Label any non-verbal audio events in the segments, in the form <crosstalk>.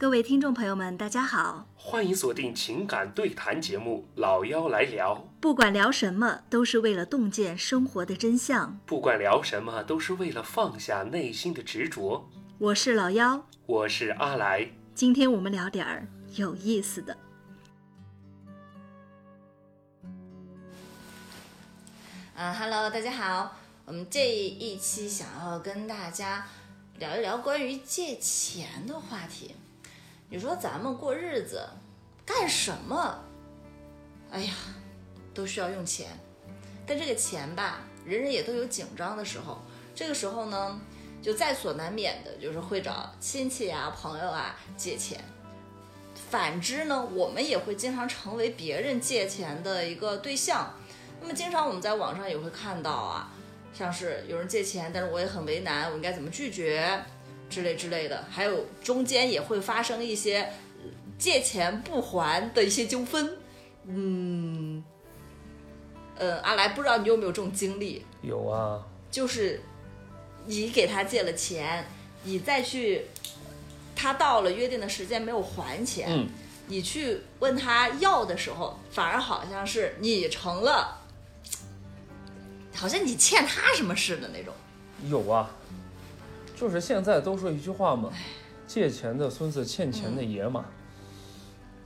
各位听众朋友们，大家好！欢迎锁定情感对谈节目《老妖来聊》，不管聊什么，都是为了洞见生活的真相。不管聊什么，都是为了放下内心的执着。我是老妖，我是阿来。今天我们聊点儿有意思的。嗯哈喽，大家好。我们这一期想要跟大家聊一聊关于借钱的话题。你说咱们过日子干什么？哎呀，都需要用钱。但这个钱吧，人人也都有紧张的时候。这个时候呢，就在所难免的，就是会找亲戚啊、朋友啊借钱。反之呢，我们也会经常成为别人借钱的一个对象。那么，经常我们在网上也会看到啊，像是有人借钱，但是我也很为难，我应该怎么拒绝？之类之类的，还有中间也会发生一些借钱不还的一些纠纷。嗯，呃，阿来不知道你有没有这种经历？有啊，就是你给他借了钱，你再去，他到了约定的时间没有还钱，嗯，你去问他要的时候，反而好像是你成了，好像你欠他什么似的那种。有啊。就是现在都说一句话嘛，借钱的孙子欠钱的爷嘛，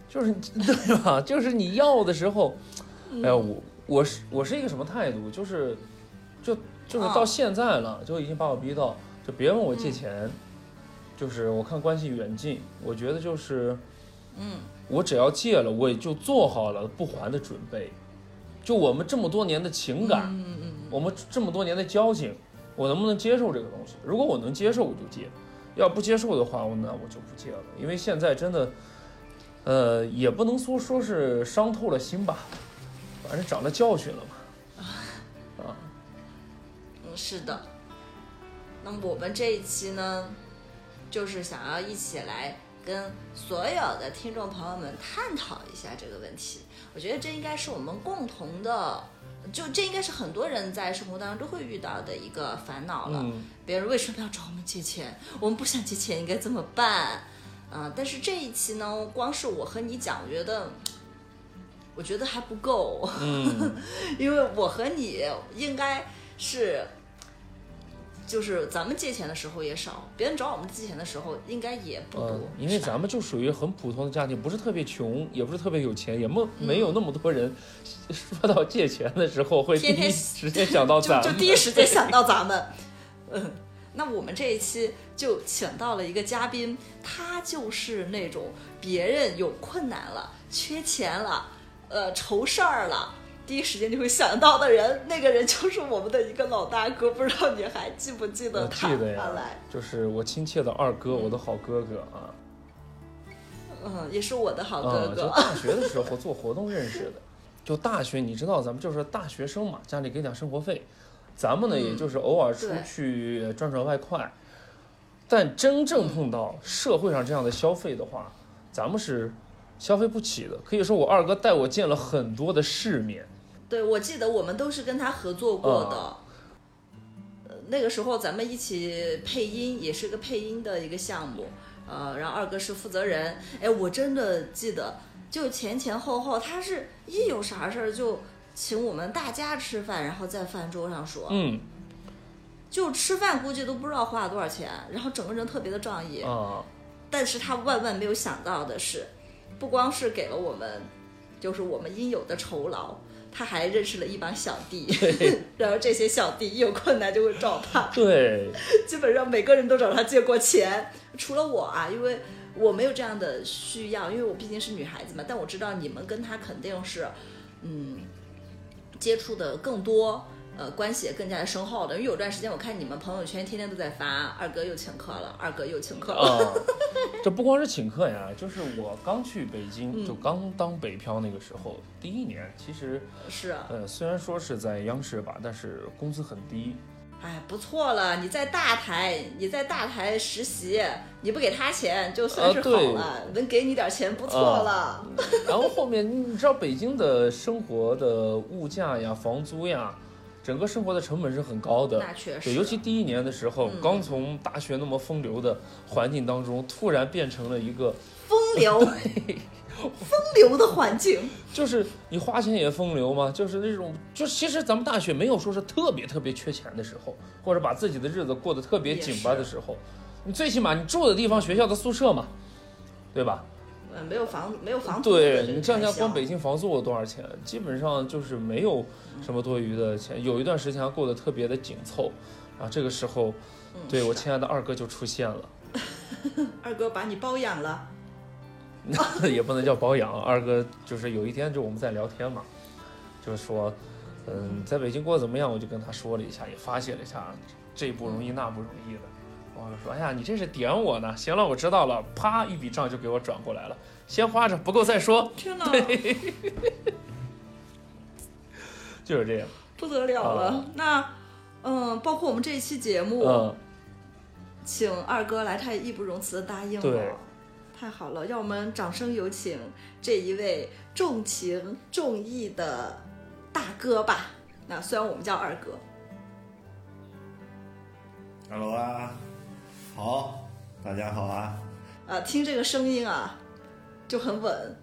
就是对吧？<laughs> 就是你要的时候，哎呀，我我是我是一个什么态度？就是就就是到现在了，就已经把我逼到，就别问我借钱，就是我看关系远近，我觉得就是，嗯，我只要借了，我也就做好了不还的准备。就我们这么多年的情感，嗯嗯，我们这么多年的交情。我能不能接受这个东西？如果我能接受，我就接；要不接受的话，我那我就不接了。因为现在真的，呃，也不能说说是伤透了心吧，反正长了教训了嘛。啊，嗯，是的。那么我们这一期呢，就是想要一起来跟所有的听众朋友们探讨一下这个问题。我觉得这应该是我们共同的。就这应该是很多人在生活当中都会遇到的一个烦恼了。别人为什么要找我们借钱？我们不想借钱，应该怎么办？啊！但是这一期呢，光是我和你讲，我觉得，我觉得还不够。嗯，<laughs> 因为我和你应该是。就是咱们借钱的时候也少，别人找我们借钱的时候应该也不多。因为咱们就属于很普通的家庭，不是特别穷，也不是特别有钱，也没没有那么多人 <laughs> 说到借钱的时候会第一时间想到咱们，就第一时间想到咱们。嗯，那我们这一期就请到了一个嘉宾，他就是那种别人有困难了、缺钱了、呃愁事儿了。第一时间就会想到的人，那个人就是我们的一个老大哥，不知道你还记不记得他？记得呀，就是我亲切的二哥，我的好哥哥啊。嗯，也是我的好哥哥。就大学的时候做活动认识的，<laughs> 就大学你知道，咱们就是大学生嘛，家里给点生活费，咱们呢也就是偶尔出去赚赚外快。但真正碰到社会上这样的消费的话，咱们是消费不起的。可以说我二哥带我见了很多的世面。对，我记得我们都是跟他合作过的，呃，那个时候咱们一起配音，也是个配音的一个项目，呃，然后二哥是负责人，哎，我真的记得，就前前后后，他是一有啥事儿就请我们大家吃饭，然后在饭桌上说，嗯，就吃饭估计都不知道花了多少钱，然后整个人特别的仗义，啊，但是他万万没有想到的是，不光是给了我们，就是我们应有的酬劳。他还认识了一帮小弟，<laughs> 然后这些小弟一有困难就会找他。对，<laughs> 基本上每个人都找他借过钱，除了我啊，因为我没有这样的需要，因为我毕竟是女孩子嘛。但我知道你们跟他肯定是，嗯，接触的更多。呃，关系也更加的深厚的，因为有段时间我看你们朋友圈天天都在发，二哥又请客了，二哥又请客了。<laughs> 这不光是请客呀，就是我刚去北京，就刚当北漂那个时候，第一年其实是啊，呃，虽然说是在央视吧，但是工资很低。哎，不错了，你在大台，你在大台实习，你不给他钱就算是好了，能给你点钱不错了。然后后面你知道北京的生活的物价呀、房租呀。整个生活的成本是很高的。那确实，对，尤其第一年的时候，嗯。刚从大学那么风流的环境当中，突然变成了一个，风流，<laughs> <laughs> 风流的环境，就是你花钱也风流嘛，就是那种，就其实咱们大学没有说是特别特别缺钱的时候，或者把自己的日子过得特别紧巴的时候，你最起码你住的地方学校的宿舍嘛，对吧？嗯，没有房，没有房租的对这个你想想，开销光北京房租有多少钱？基本上就是没有什么多余的钱。有一段时间还过得特别的紧凑，然后这个时候，嗯对我亲爱的二哥就出现了，<laughs> 二哥把你包养了，<laughs> 那也不能叫包养。二哥就是有一天就我们在聊天嘛，就是说，嗯，在北京过得怎么样？我就跟他说了一下，也发泄了一下，这不容易那不容易的。我就说，哎呀，你这是点我呢？行了，我知道了。啪，一笔账就给我转过来了，先花着，不够再说，天哪，就是这样。不得了了。啊那，嗯，包括我们这一期节目，嗯，请二哥来，他也义不容辞的答应了。太好了，让我们掌声有请这一位重情重义的大哥吧。那虽然我们叫二哥，Hello 啊，好，大家好啊，啊，听这个声音啊，就很稳。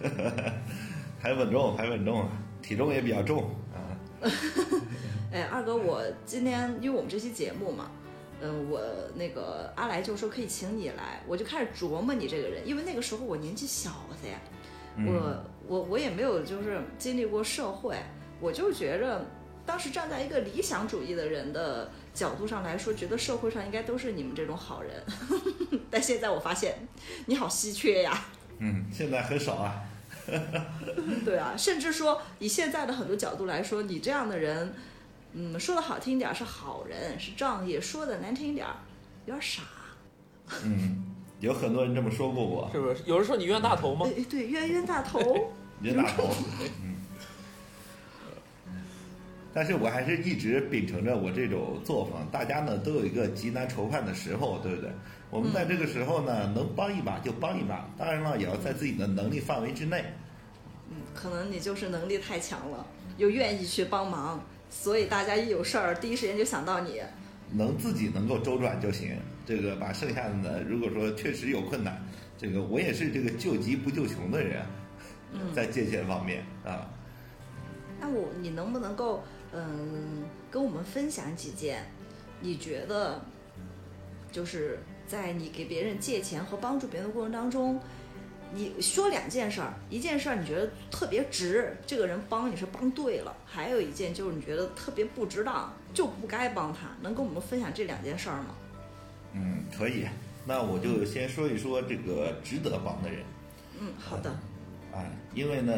<laughs> 还稳重，还稳重，体重也比较重啊。<laughs> 哎，二哥，我今天因为我们这期节目嘛，嗯，我那个阿来就说可以请你来，我就开始琢磨你这个人，因为那个时候我年纪小的呀，我我我也没有就是经历过社会，我就觉着当时站在一个理想主义的人的角度上来说，觉得社会上应该都是你们这种好人，<laughs> 但现在我发现你好稀缺呀。嗯，现在很少啊。<laughs> 对啊，甚至说以现在的很多角度来说，你这样的人，嗯，说的好听点儿是好人，是仗义；说的难听一点儿，有点傻。嗯，有很多人这么说过我，是不是？有人说你冤大头吗？对，冤冤大头。冤大头。<laughs> <laughs> 嗯。但是我还是一直秉承着我这种作风，大家呢都有一个极难愁盼的时候，对不对？我们在这个时候呢，能帮一把就帮一把，当然了，也要在自己的能力范围之内。嗯，可能你就是能力太强了，又愿意去帮忙，所以大家一有事儿，第一时间就想到你。能自己能够周转就行。这个把剩下的呢，如果说确实有困难，这个我也是这个救急不救穷的人，在借钱方面啊，那我你能不能够嗯跟我们分享几件你觉得就是在你给别人借钱和帮助别人的过程当中，你说两件事儿，一件事儿你觉得特别值，这个人帮你是帮对了；还有一件就是你觉得特别不值当，就不该帮他。能跟我们分享这两件事儿吗？嗯，可以。那我就先说一说这个值得帮的人。嗯，好的。啊，因为呢，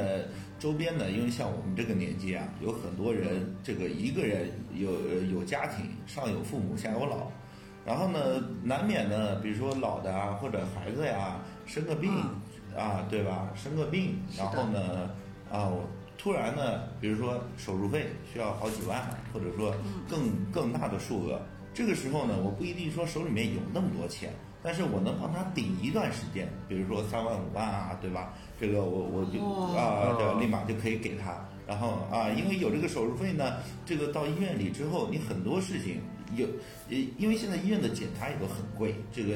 周边呢，因为像我们这个年纪啊，有很多人，这个一个人有有家庭，上有父母，下有老，然后呢，难免呢，比如说老的啊，或者孩子呀，生个病啊，对吧？生个病，然后呢，啊，我突然呢，比如说手术费需要好几万，或者说更更大的数额，这个时候呢，我不一定说手里面有那么多钱，但是我能帮他顶一段时间，比如说三万五万啊，对吧？这个我我就哇啊，对，立马就可以给他。然后啊，因为有这个手术费呢，这个到医院里之后，你很多事情有，呃，因为现在医院的检查也都很贵，这个，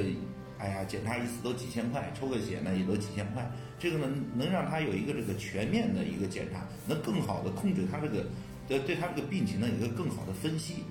哎呀，检查一次都几千块，抽个血呢也都几千块，这个呢能让他有一个这个全面的一个检查，能更好的控制他这个，对对他这个病情呢有一个更好的分析，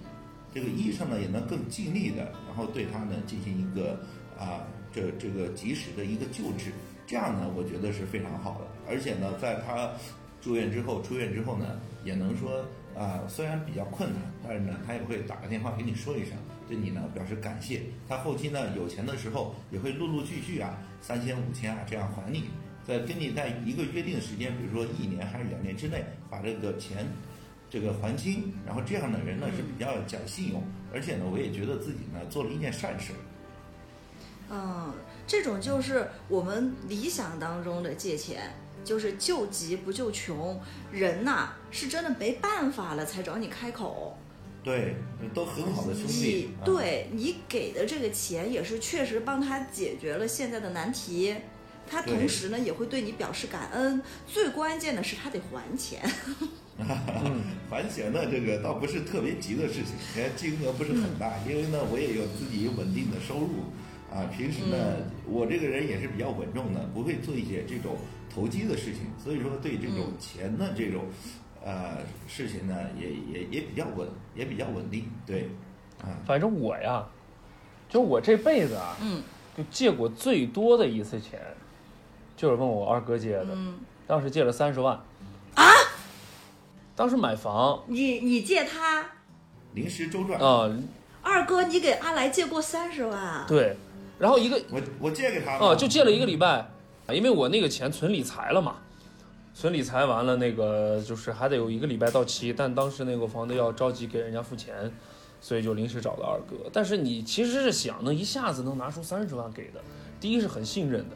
这个医生呢也能更尽力的，然后对他呢进行一个啊这这个及时的一个救治，这样呢我觉得是非常好的，而且呢在他住院之后，出院之后呢也能说啊虽然比较困难，但是呢他也会打个电话给你说一声，对你呢表示感谢，他后期呢有钱的时候也会陆陆续续啊三千五千啊这样还你。在跟你在一个约定的时间，比如说一年还是两年之内，把这个钱这个还清，然后这样的人呢是比较讲信用，而且呢，我也觉得自己呢做了一件善事。嗯，这种就是我们理想当中的借钱，就是救急不救穷。人呐、是真的没办法了才找你开口。对，都很好的兄弟对你给的这个钱也是确实帮他解决了现在的难题，他同时呢也会对你表示感恩。最关键的是他得还钱。<laughs> 嗯还钱呢，这个倒不是特别急的事情，哎，金额不是很大，因为呢，我也有自己稳定的收入，啊，平时呢，我这个人也是比较稳重的，不会做一些这种投机的事情，所以说对这种钱的这种，呃，事情呢，也也也比较稳，也比较稳定，对，啊，反正我呀，就我这辈子啊，嗯。就借过最多的一次钱，就是问我二哥借的，嗯，当时借了三十万。啊，当时买房。你你借他？临时周转，啊、二哥，你给阿来借过三十万，对，然后一个我我借给他哦，了，就借了一个礼拜，因为我那个钱存理财了嘛，存理财完了，那个就是还得有一个礼拜到期，但当时那个房子要着急给人家付钱，所以就临时找了二哥。但是你其实是想能一下子能拿出三十万给的，第一是很信任的，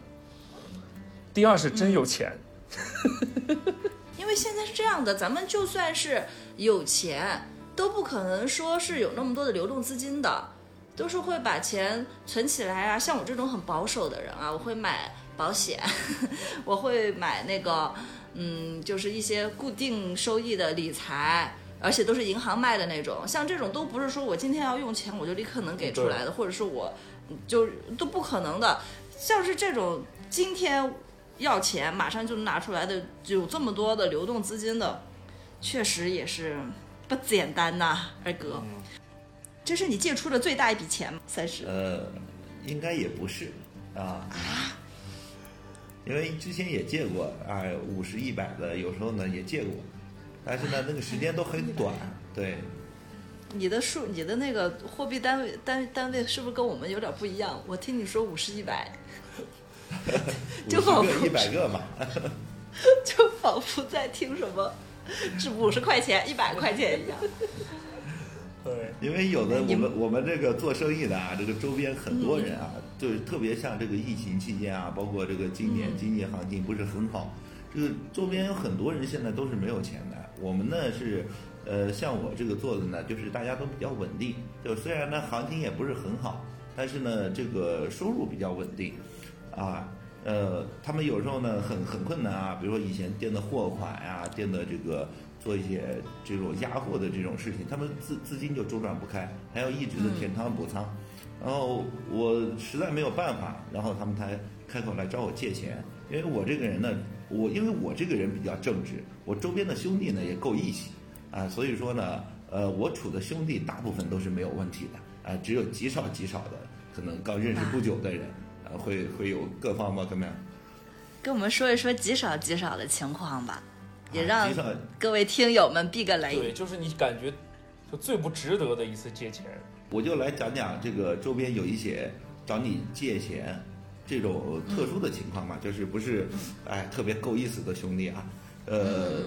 第二是真有钱。<laughs> 因为现在是这样的，咱们就算是有钱，都不可能说是有那么多的流动资金的，都是会把钱存起来啊。像我这种很保守的人啊，我会买保险，<laughs> 我会买那个，嗯，就是一些固定收益的理财。而且都是银行卖的那种，像这种都不是说我今天要用钱我就立刻能给出来的，或者是我嗯就都不可能的。像是这种今天要钱马上就能拿出来的，有这么多的流动资金的，确实也是不简单呐，二哥。这是你借出的最大一笔钱吗？三十？呃，应该也不是啊啊，因为之前也借过啊，五十、一百的，有时候呢也借过，但是呢那个时间都很 <laughs> 短，对，你的数，你的那个货币单位单单位是不是跟我们有点不一样？我听你说五十、一百，<laughs> 就仿佛一百个嘛，<laughs> 就仿佛在听什么，是五十块钱、一百块钱一样。对，因为有的我们我们这个做生意的啊，这个周边很多人啊，就是特别像这个疫情期间啊，包括这个今年经济行情不是很好，这个周边有很多人现在都是没有钱的。我们呢是，呃，像我这个做的呢，就是大家都比较稳定，就虽然呢行情也不是很好，但是呢这个收入比较稳定，啊。呃，他们有时候呢很很困难啊，比如说以前垫的货款呀、垫的这个做一些这种压货的这种事情，他们资资金就周转不开，还要一直的填仓补仓。然后我实在没有办法，然后他们才开口来找我借钱。因为我这个人呢，我因为我这个人比较正直，我周边的兄弟呢也够义气啊，所以说呢，呃，我处的兄弟大部分都是没有问题的啊，只有极少极少的可能刚认识不久的人。啊，会会有各方吧，怎么样？跟我们说一说极少极少的情况吧，也让各位听友们避个雷。对，就是你感觉就最不值得的一次借钱。我就来讲讲这个周边有一些找你借钱这种特殊的情况嘛，就是不是哎特别够意思的兄弟啊，呃，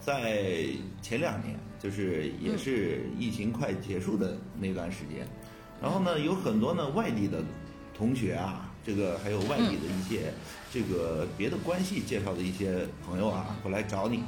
在前两年就是也是疫情快结束的那段时间，然后呢有很多呢外地的同学啊，这个还有外地的一些这个别的关系介绍的一些朋友啊过来找你，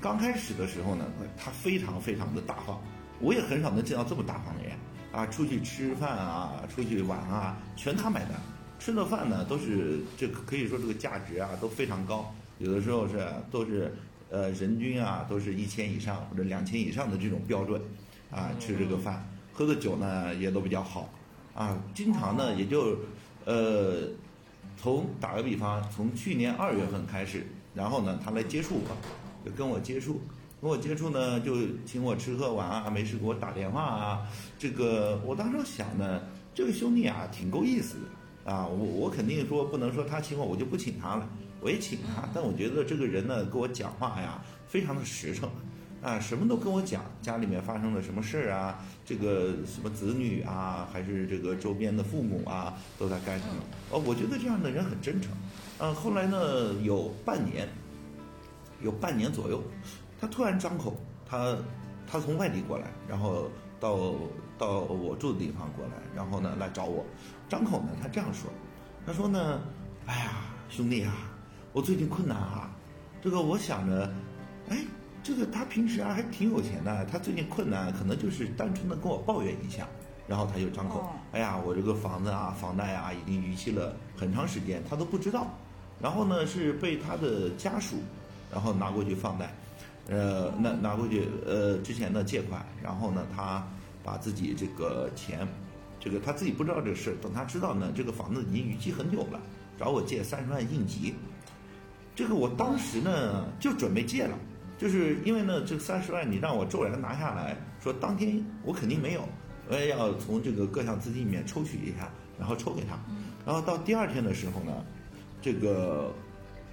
刚开始的时候呢，他非常非常的大方，我也很少能见到这么大方的人。啊！出去吃饭啊，出去玩啊，全他买单。吃的饭呢，都是这可以说这个价值啊都非常高，有的时候是都是呃人均啊都是一千以上或者两千以上的这种标准啊，吃这个饭，喝的酒呢也都比较好。啊，经常呢也就呃从打个比方，从去年二月份开始，然后呢他来接触我，就跟我接触。跟我接触呢，就请我吃喝玩啊，没事给我打电话啊。这个我当时想呢，这个兄弟啊，挺够意思的啊。我我肯定说不能说他请我，我就不请他了，我也请他。但我觉得这个人呢，跟我讲话呀，非常的实诚啊，什么都跟我讲，家里面发生了什么事儿啊，这个什么子女啊，还是这个周边的父母啊，都在干什么？哦，我觉得这样的人很真诚。嗯、后来呢，有半年，有半年左右。他突然张口，他他从外地过来，然后到到我住的地方过来，然后呢来找我，张口呢他这样说，他说呢，哎呀兄弟啊，我最近困难啊，这个我想着，哎，这个他平时啊还挺有钱的，他最近困难可能就是单纯的跟我抱怨一下，然后他就张口哦，哎呀我这个房子啊房贷啊已经逾期了很长时间，他都不知道，然后呢是被他的家属，然后拿过去放贷。呃，那拿过去，呃，之前的借款，然后呢，他把自己这个钱，这个他自己不知道这个事，等他知道呢，这个房子已经逾期很久了，找我借三十万应急。这个我当时呢就准备借了，就是因为呢这三十万你让我骤然拿下来，说当天我肯定没有，我也要从这个各项资金里面抽取一下，然后抽给他。然后到第二天的时候呢，这个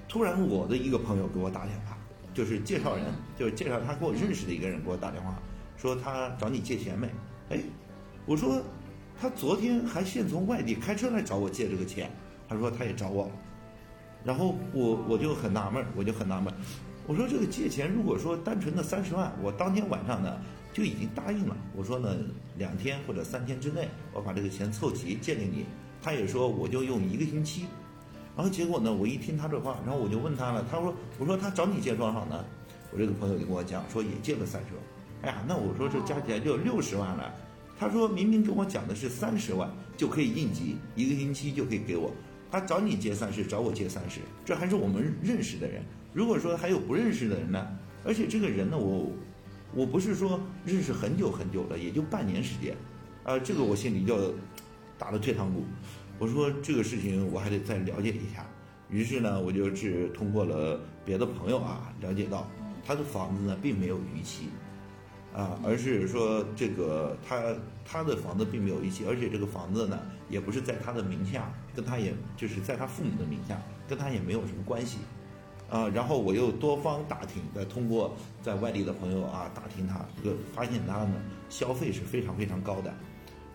突然我的一个朋友给我打电话，就是介绍人，就是介绍他给我认识的一个人给我打电话，说他找你借钱没？哎，我说他昨天还现从外地开车来找我借这个钱，他说他也找我了。然后我我就很纳闷儿，我就很纳闷儿，我说这个借钱如果说单纯的三十万，我当天晚上呢就已经答应了，我说呢两天或者三天之内我把这个钱凑齐借给你，他也说我就用一个星期，然后结果呢我一听他这话，然后我就问他了，他说我说他找你借多少呢？我这个朋友就跟我讲说也借了三十万，哎呀那我说这加起来就六十万了，他说明明跟我讲的是三十万就可以应急，一个星期就可以给我。他找你借三十，找我借三十，这还是我们认识的人。如果说还有不认识的人呢？而且这个人呢，我我不是说认识很久很久了，也就半年时间，啊，这个我心里就打了退堂鼓。我说这个事情我还得再了解一下。于是呢，我就是通过了别的朋友啊，了解到他的房子呢并没有逾期，啊，而是说这个他他的房子并没有逾期，而且这个房子呢也不是在他的名下。跟他也就是在他父母的名下，跟他也没有什么关系，啊，然后我又多方打听，再通过在外地的朋友啊打听他，这个发现他呢消费是非常非常高的，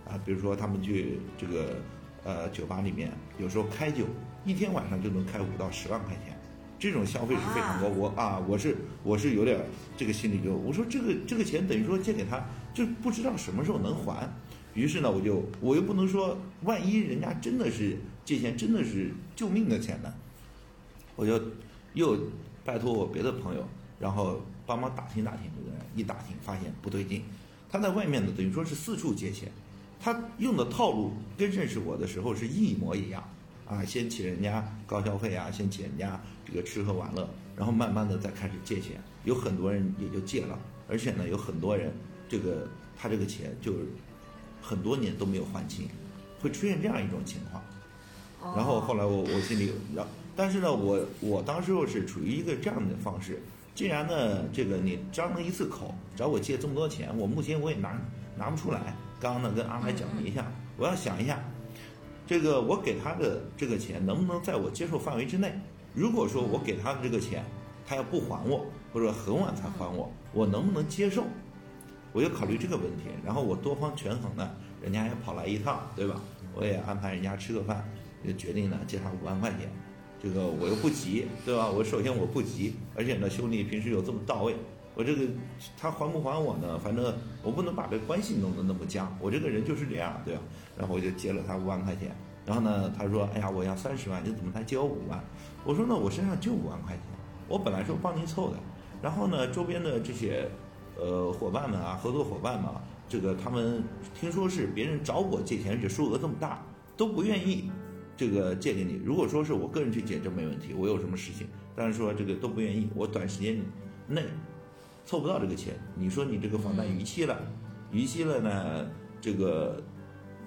啊，比如说他们去这个呃酒吧里面，有时候开酒一天晚上就能开五到十万块钱，这种消费是非常高，我啊我是我是有点这个心里就我说这个这个钱等于说借给他，就不知道什么时候能还。于是呢，我就我又不能说，万一人家真的是借钱，真的是救命的钱呢，我就又拜托我别的朋友，然后帮忙打听打听这个人。一打听发现不对劲，他在外面呢，等于说是四处借钱，他用的套路跟认识我的时候是一模一样啊，先请人家高消费啊，先请人家这个吃喝玩乐，然后慢慢的再开始借钱，有很多人也就借了，而且呢，有很多人这个他这个钱就。很多年都没有还清，会出现这样一种情况。然后后来我我心里，然但是呢，我我当时又是处于一个这样的方式。既然呢，这个你张了一次口找我借这么多钱，我目前我也拿拿不出来。刚刚呢跟阿来讲了一下，我要想一下，这个我给他的这个钱能不能在我接受范围之内？如果说我给他的这个钱，他要不还我，或者很晚才还我，我能不能接受？我就考虑这个问题，然后我多方权衡呢，人家也跑来一趟，对吧？我也安排人家吃个饭，就决定呢借他五万块钱。这个我又不急，对吧？我首先我不急，而且呢兄弟平时又这么到位，我这个他还不还我呢？反正我不能把这关系弄得那么僵，我这个人就是这样，对吧？然后我就借了他五万块钱，然后呢他说，哎呀我要三十万，你怎么才借我五万？我说那我身上就五万块钱，我本来说帮您凑的，然后呢周边的这些。呃，伙伴们啊，合作伙伴嘛，这个他们听说是别人找我借钱，而且数额这么大，都不愿意这个借给你。如果说是我个人去借，这没问题，我有什么事情，但是说这个都不愿意，我短时间内凑不到这个钱。你说你这个房贷逾期了，逾期了呢，这个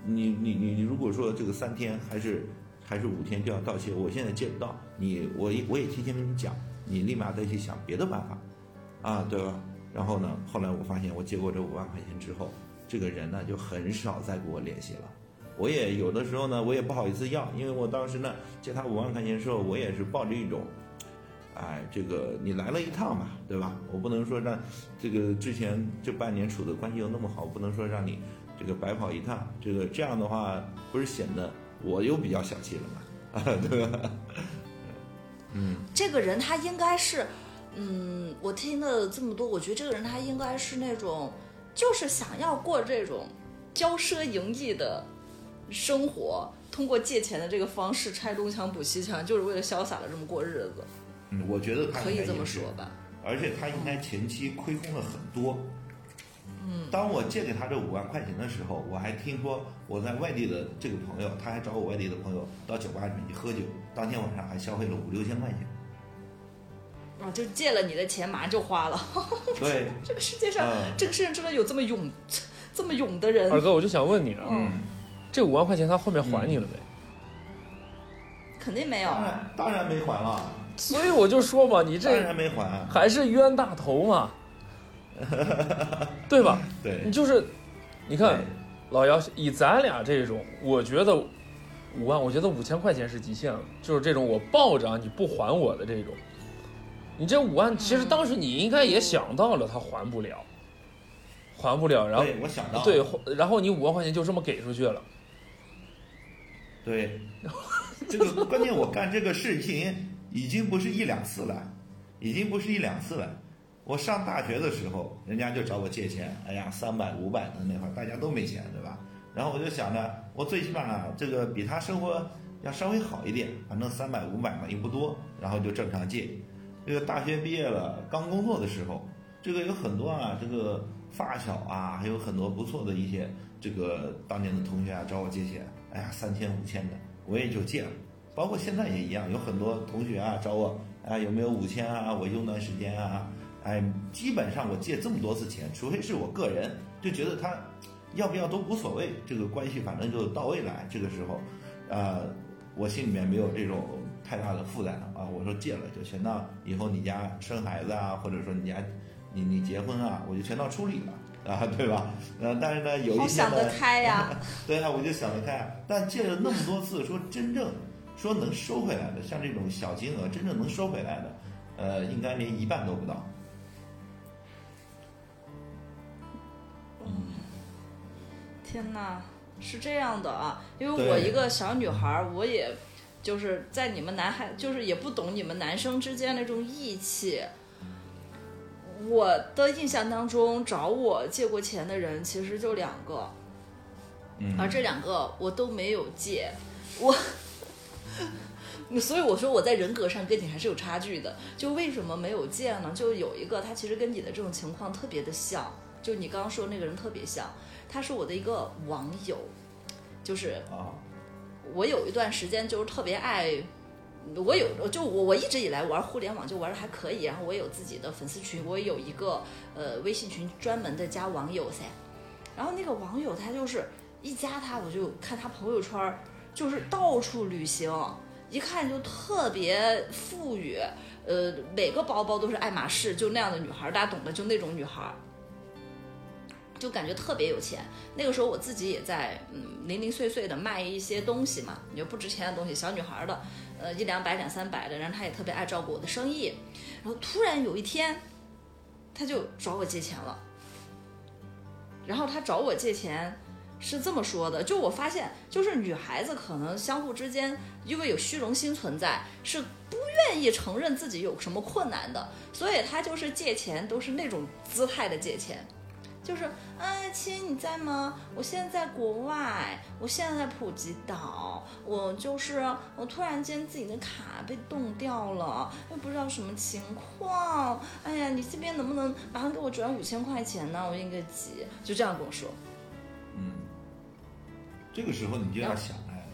你你你你如果说这个三天还是还是五天就要到期，我现在借不到，你我也我也提前跟你讲，你立马再去想别的办法，啊，对吧？然后呢？后来我发现，我借过这五万块钱之后，这个人呢就很少再跟我联系了。我也有的时候呢，我也不好意思要，因为我当时呢借他五万块钱的时候，我也是抱着一种，哎，这个你来了一趟嘛，对吧？我不能说让这个之前这半年处的关系又那么好，不能说让你这个白跑一趟。这个这样的话，不是显得我又比较小气了嘛？啊，<laughs> 对吧？嗯，这个人他应该是。嗯，我听了这么多，我觉得这个人他应该是那种，就是想要过这种骄奢淫逸的生活，通过借钱的这个方式拆东墙补西墙，就是为了潇洒的这么过日子。嗯，我觉得可以这么说吧。而且他应该前期亏空了很多。嗯，当我借给他这五万块钱的时候，我还听说我在外地的这个朋友，他还找我外地的朋友到酒吧里面去喝酒，当天晚上还消费了五六千块钱。啊，就借了你的钱，马上就花了。对，<laughs> 这个世界上，嗯这个世界上真的有这么勇、这么勇的人？二哥，我就想问你啊，嗯，这五万块钱他后面还你了没？肯定没有。当然当然没还了，所以我就说嘛，你这当这然没还。还是冤大头嘛，<laughs> 对吧？对你，就是，你看老姚以咱俩这种，我觉得五万，我觉得五千块钱是极限了，就是这种我抱着啊你不还我的这种，你这五万，其实当时你应该也想到了他还不了，还不了，然后对我想到对，然后你五万块钱就这么给出去了，对，这个关键我干这个事情已经不是一两次了，已经不是一两次了。我上大学的时候，人家就找我借钱，哎呀，三百五百的那会儿大家都没钱，对吧？然后我就想着，我最起码这个比他生活要稍微好一点，反正三百五百嘛也不多，然后就正常借。这个大学毕业了，刚工作的时候，这个有很多啊，这个发小啊，还有很多不错的一些这个当年的同学啊找我借钱，哎呀，三千五千的，我也就借了。包括现在也一样，有很多同学啊找我，啊有没有五千啊？我用段时间啊，哎，基本上我借这么多次钱，除非是我个人就觉得他要不要都无所谓，这个关系反正就到位了。这个时候，呃，我心里面没有这种太大的负担啊。我说借了就全当以后你家生孩子啊，或者说你家你你结婚啊，我就全当处理了啊，<laughs> 对吧？呃，但是呢，有好一些呢想得，开呀！<laughs> 对啊，我就想得开啊。但借了那么多次，说真正说能收回来的，像这种小金额，真正能收回来的，呃，应该连一半都不到。天哪，是这样的啊！因为我一个小女孩，我也就是在你们男孩，就是也不懂你们男生之间那种义气。我的印象当中，找我借过钱的人其实就两个，嗯。而这两个我都没有借，我，<laughs> 所以我说我在人格上跟你还是有差距的。就为什么没有借呢？就有一个他其实跟你的这种情况特别的像，就你刚刚说那个人特别像，他是我的一个网友，就是啊，我有一段时间就是特别爱，我有就我我一直以来玩互联网就玩的还可以，然后我有自己的粉丝群，我有一个呃微信群专门的加网友噻，然后那个网友他就是一加他我就看他朋友圈就是到处旅行，一看就特别富裕，呃每个包包都是爱马仕，就那样的女孩，大家懂的，就那种女孩。就感觉特别有钱。那个时候我自己也在嗯零零碎碎的卖一些东西嘛，也不值钱的东西，小女孩的，呃一两百两三百的，然后他也特别爱照顾我的生意。然后突然有一天，他就找我借钱了。然后他找我借钱是这么说的，就我发现，就是女孩子可能相互之间因为有虚荣心存在，是不愿意承认自己有什么困难的，所以她就是借钱都是那种姿态的借钱。就是，哎，亲，你在吗？我现在在国外，我现在在普吉岛，我就是我突然间自己的卡被冻掉了，又不知道什么情况。哎呀，你这边能不能马上给我转五千块钱呢？我应该急，就这样跟我说。嗯，这个时候你就要想哎，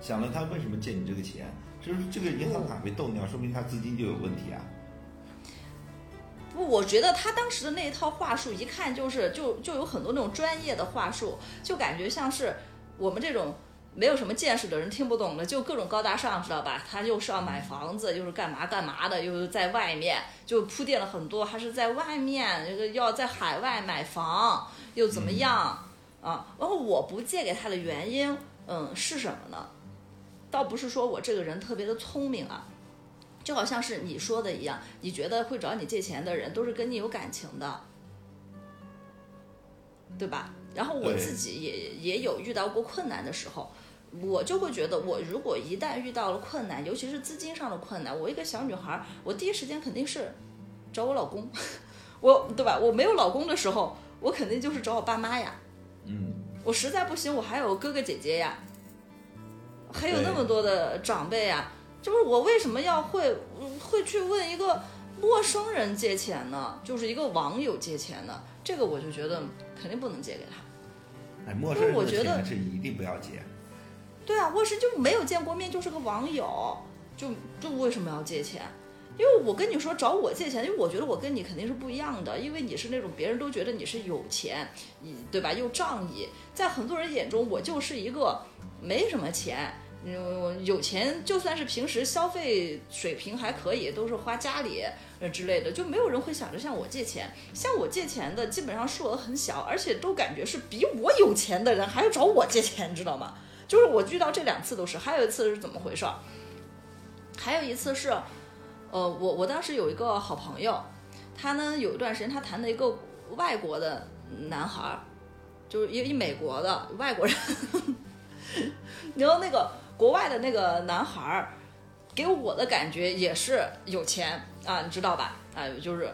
想了他为什么借你这个钱？就是这个银行卡被冻掉，说明他资金就有问题啊。不，我觉得他当时的那一套话术，一看就是就就有很多那种专业的话术，就感觉像是我们这种没有什么见识的人听不懂的，就各种高大上，知道吧？他又是要买房子，又是干嘛干嘛的，又是在外面就铺垫了很多，还是在外面这个要在海外买房，又怎么样啊？然后我不借给他的原因，嗯，是什么呢？倒不是说我这个人特别的聪明啊，就好像是你说的一样，你觉得会找你借钱的人都是跟你有感情的，对吧？然后我自己也也有遇到过困难的时候，我就会觉得，我如果一旦遇到了困难，尤其是资金上的困难，我一个小女孩儿，我第一时间肯定是找我老公，<laughs> 我对吧？我没有老公的时候，我肯定就是找我爸妈呀。嗯，我实在不行，我还有哥哥姐姐呀，还有那么多的长辈呀，就是我为什么要会会去问一个陌生人借钱呢？就是一个网友借钱呢？这个我就觉得肯定不能借给他。哎，陌生人觉得钱是一定不要借。对啊，我是就没有见过面，就是个网友，就就为什么要借钱？因为我跟你说找我借钱，因为我觉得我跟你肯定是不一样的，因为你是那种别人都觉得你是有钱，你对吧？又仗义，在很多人眼中我就是一个没什么钱。嗯，有钱就算是平时消费水平还可以，都是花家里呃之类的，就没有人会想着向我借钱。向我借钱的基本上数额很小，而且都感觉是比我有钱的人还要找我借钱，你知道吗？就是我遇到这两次都是，还有一次是怎么回事儿？还有一次是，呃，我我当时有一个好朋友，他呢有一段时间他谈了一个外国的男孩儿，就是一一美国的外国人，<laughs> 然后那个国外的那个男孩儿，给我的感觉也是有钱啊，你知道吧？啊，就是，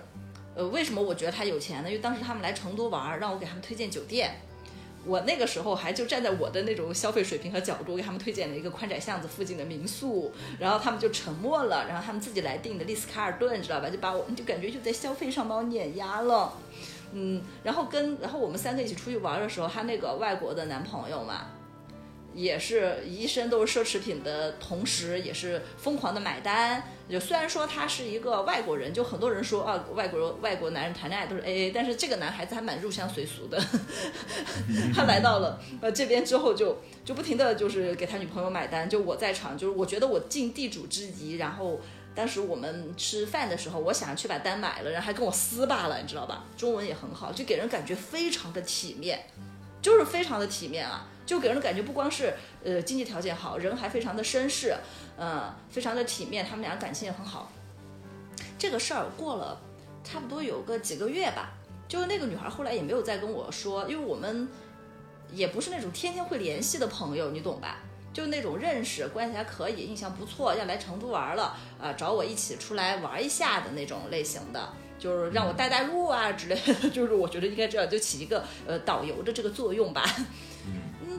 呃，为什么我觉得他有钱呢？因为当时他们来成都玩，让我给他们推荐酒店。我那个时候还就站在我的那种消费水平和角度，给他们推荐了一个宽窄巷子附近的民宿，然后他们就沉默了，然后他们自己来订的丽思卡尔顿，知道吧？就把我就感觉就在消费上把我碾压了，嗯，然后跟然后我们三个一起出去玩的时候，她那个外国的男朋友嘛，也是一身都是奢侈品的同时，也是疯狂的买单。就虽然说他是一个外国人，就很多人说啊，外国外国男人谈恋爱都是 A A，但是这个男孩子还蛮入乡随俗的。<laughs> 他来到了呃这边之后就，就不停的就是给他女朋友买单，就我在场，就是我觉得我尽地主之谊。然后当时我们吃饭的时候，我想去把单买了，然后还跟我撕巴了，你知道吧？中文也很好，就给人感觉非常的体面，就是非常的体面啊。就给人的感觉不光是呃经济条件好，人还非常的绅士，嗯、非常的体面，他们俩感情也很好。这个事儿过了差不多有个几个月吧，就是那个女孩后来也没有再跟我说，因为我们也不是那种天天会联系的朋友，你懂吧？就那种认识，关系还可以，印象不错，要来成都玩了啊、找我一起出来玩一下的那种类型的，就是让我带带路啊之类的，<laughs> 就是我觉得应该这样，就起一个呃导游的这个作用吧。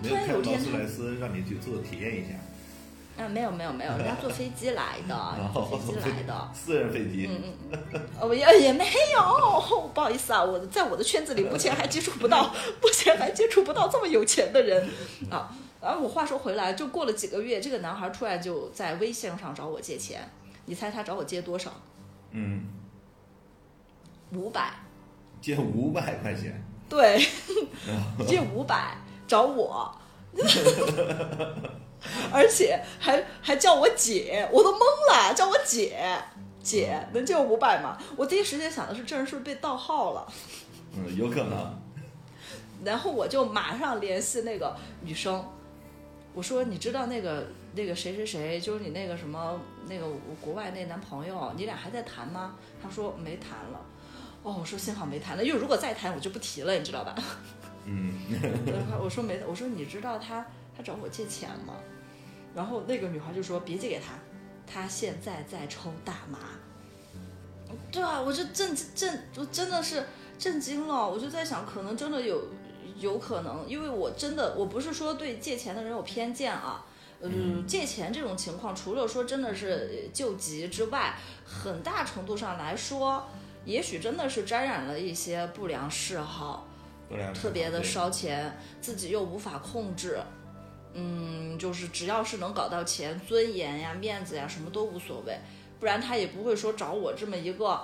嗯没有突然有天他看劳斯莱斯让你去做体验一下，啊，没有没有没有，人家坐飞机来的，然坐后飞机来的。<laughs> 私人飞机，<laughs> 哦，也也没有，不好意思啊，我在我的圈子里目前还接触不到，<laughs> 目前还接触不到这么有钱的人啊。然后我话说回来，就过了几个月，这个男孩突然就在微信上找我借钱，你猜他找我借多少？嗯，五百，借五百块钱，对，借五百找我，<laughs> 而且还还叫我姐，我都懵了，叫我姐。姐能借我五百吗？我第一时间想的是这人是不是被盗号了？嗯，有可能，然后我就马上联系那个女生，我说你知道那个那个谁谁谁，就是你那个什么那个国外那男朋友，你俩还在谈吗？她说没谈了。哦，我说幸好没谈了，因为如果再谈我就不提了，你知道吧？嗯，我说没，我说你知道他他找我借钱吗？然后那个女孩就说别借给他，他现在在抽大麻。对啊，我就震震，我真的是震惊了。我就在想，可能真的有有可能，因为我真的我不是说对借钱的人有偏见啊。嗯，借钱这种情况，除了说真的是救急之外，很大程度上来说，也许真的是沾染了一些不良嗜好。特别的烧钱，自己又无法控制，嗯，就是只要是能搞到钱，尊严呀、面子呀，什么都无所谓，不然他也不会说找我这么一个。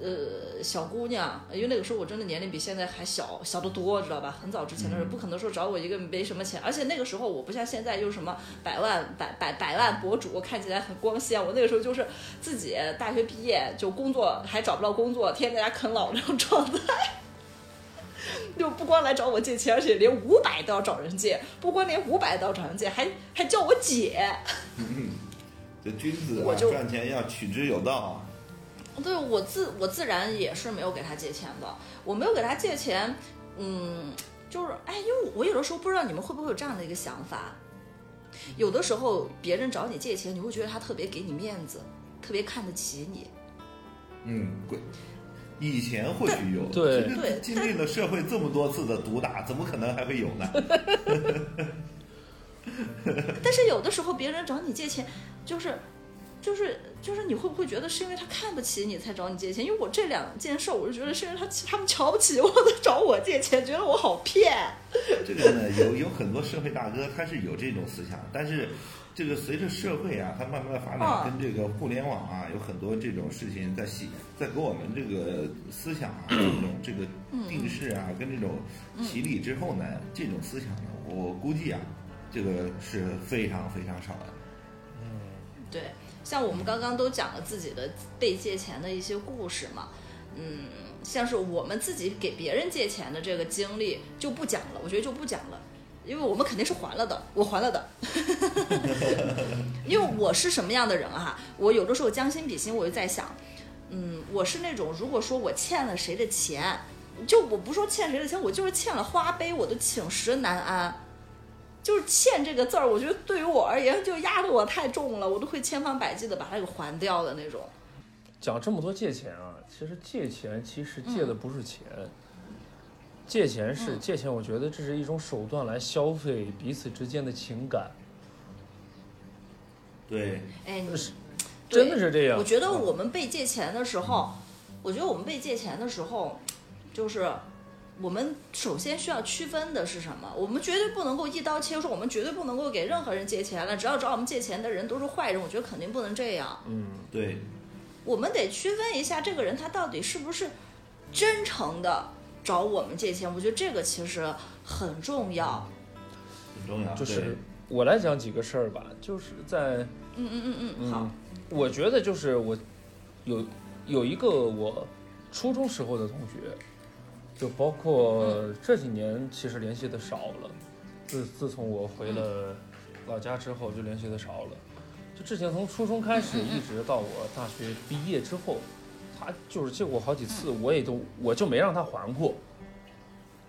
呃，小姑娘，因为那个时候我真的年龄比现在还小，小得多，知道吧？很早之前的人，不可能说找我一个没什么钱，而且那个时候我不像现在又什么百万百百百万博主，看起来很光鲜。我那个时候就是自己大学毕业就工作还找不到工作，天天在家啃老那种状态。就不光来找我借钱，而且连五百都要找人借，不光连五百都要找人借，还还叫我姐。这君子啊，我就赚钱要取之有道啊。对我自我自然也是没有给他借钱的，我没有给他借钱，嗯，就是哎，因为我有的时候不知道你们会不会有这样的一个想法，有的时候别人找你借钱，你会觉得他特别给你面子，特别看得起你。嗯，贵。以前或许有，对对经历了社会这么多次的毒打，怎么可能还会有呢？<laughs> 但是有的时候别人找你借钱，就是就是就是你会不会觉得是因为他看不起你才找你借钱？因为我这两件事，我就觉得是因为他他们瞧不起我，才找我借钱，觉得我好骗。这个呢，有有很多社会大哥他是有这种思想，但是这个随着社会啊，它慢慢的发展，跟这个互联网啊，有很多这种事情在洗，在给我们这个思想啊，这种这个定势啊，跟这种洗礼之后呢，这种思想呢，我估计啊，这个是非常非常少的。嗯对，像我们刚刚都讲了自己的被借钱的一些故事嘛，嗯，像是我们自己给别人借钱的这个经历就不讲了，我觉得就不讲了，因为我们肯定是还了的，我还了的，<laughs> 因为我是什么样的人啊？我有的时候将心比心，我就在想，嗯，我是那种如果说我欠了谁的钱，就我不说欠谁的钱，我就是欠了花呗，我都寝食难安。就是欠这个字儿，我觉得对于我而言就压得我太重了，我都会千方百计的把它给还掉的那种。讲这么多借钱啊，其实借钱其实借的不是钱，借钱是借钱，我觉得这是一种手段来消费彼此之间的情感。对，哎，你是真的是这样我觉得我们被借钱的时候，我觉得我们被借钱的时候，就是我们首先需要区分的是什么？我们绝对不能够一刀切，说我们绝对不能够给任何人借钱了，只要找我们借钱的人都是坏人，我觉得肯定不能这样。嗯，对，我们得区分一下这个人他到底是不是真诚的找我们借钱，我觉得这个其实很重要。很重要。就是我来讲几个事儿吧，就是在嗯嗯嗯嗯，好嗯，，我觉得就是我有有一个我初中时候的同学，就包括这几年其实联系的少了，自自从我回了老家之后就联系的少了，就之前从初中开始一直到我大学毕业之后，他就是借过好几次，我也都我就没让他还过。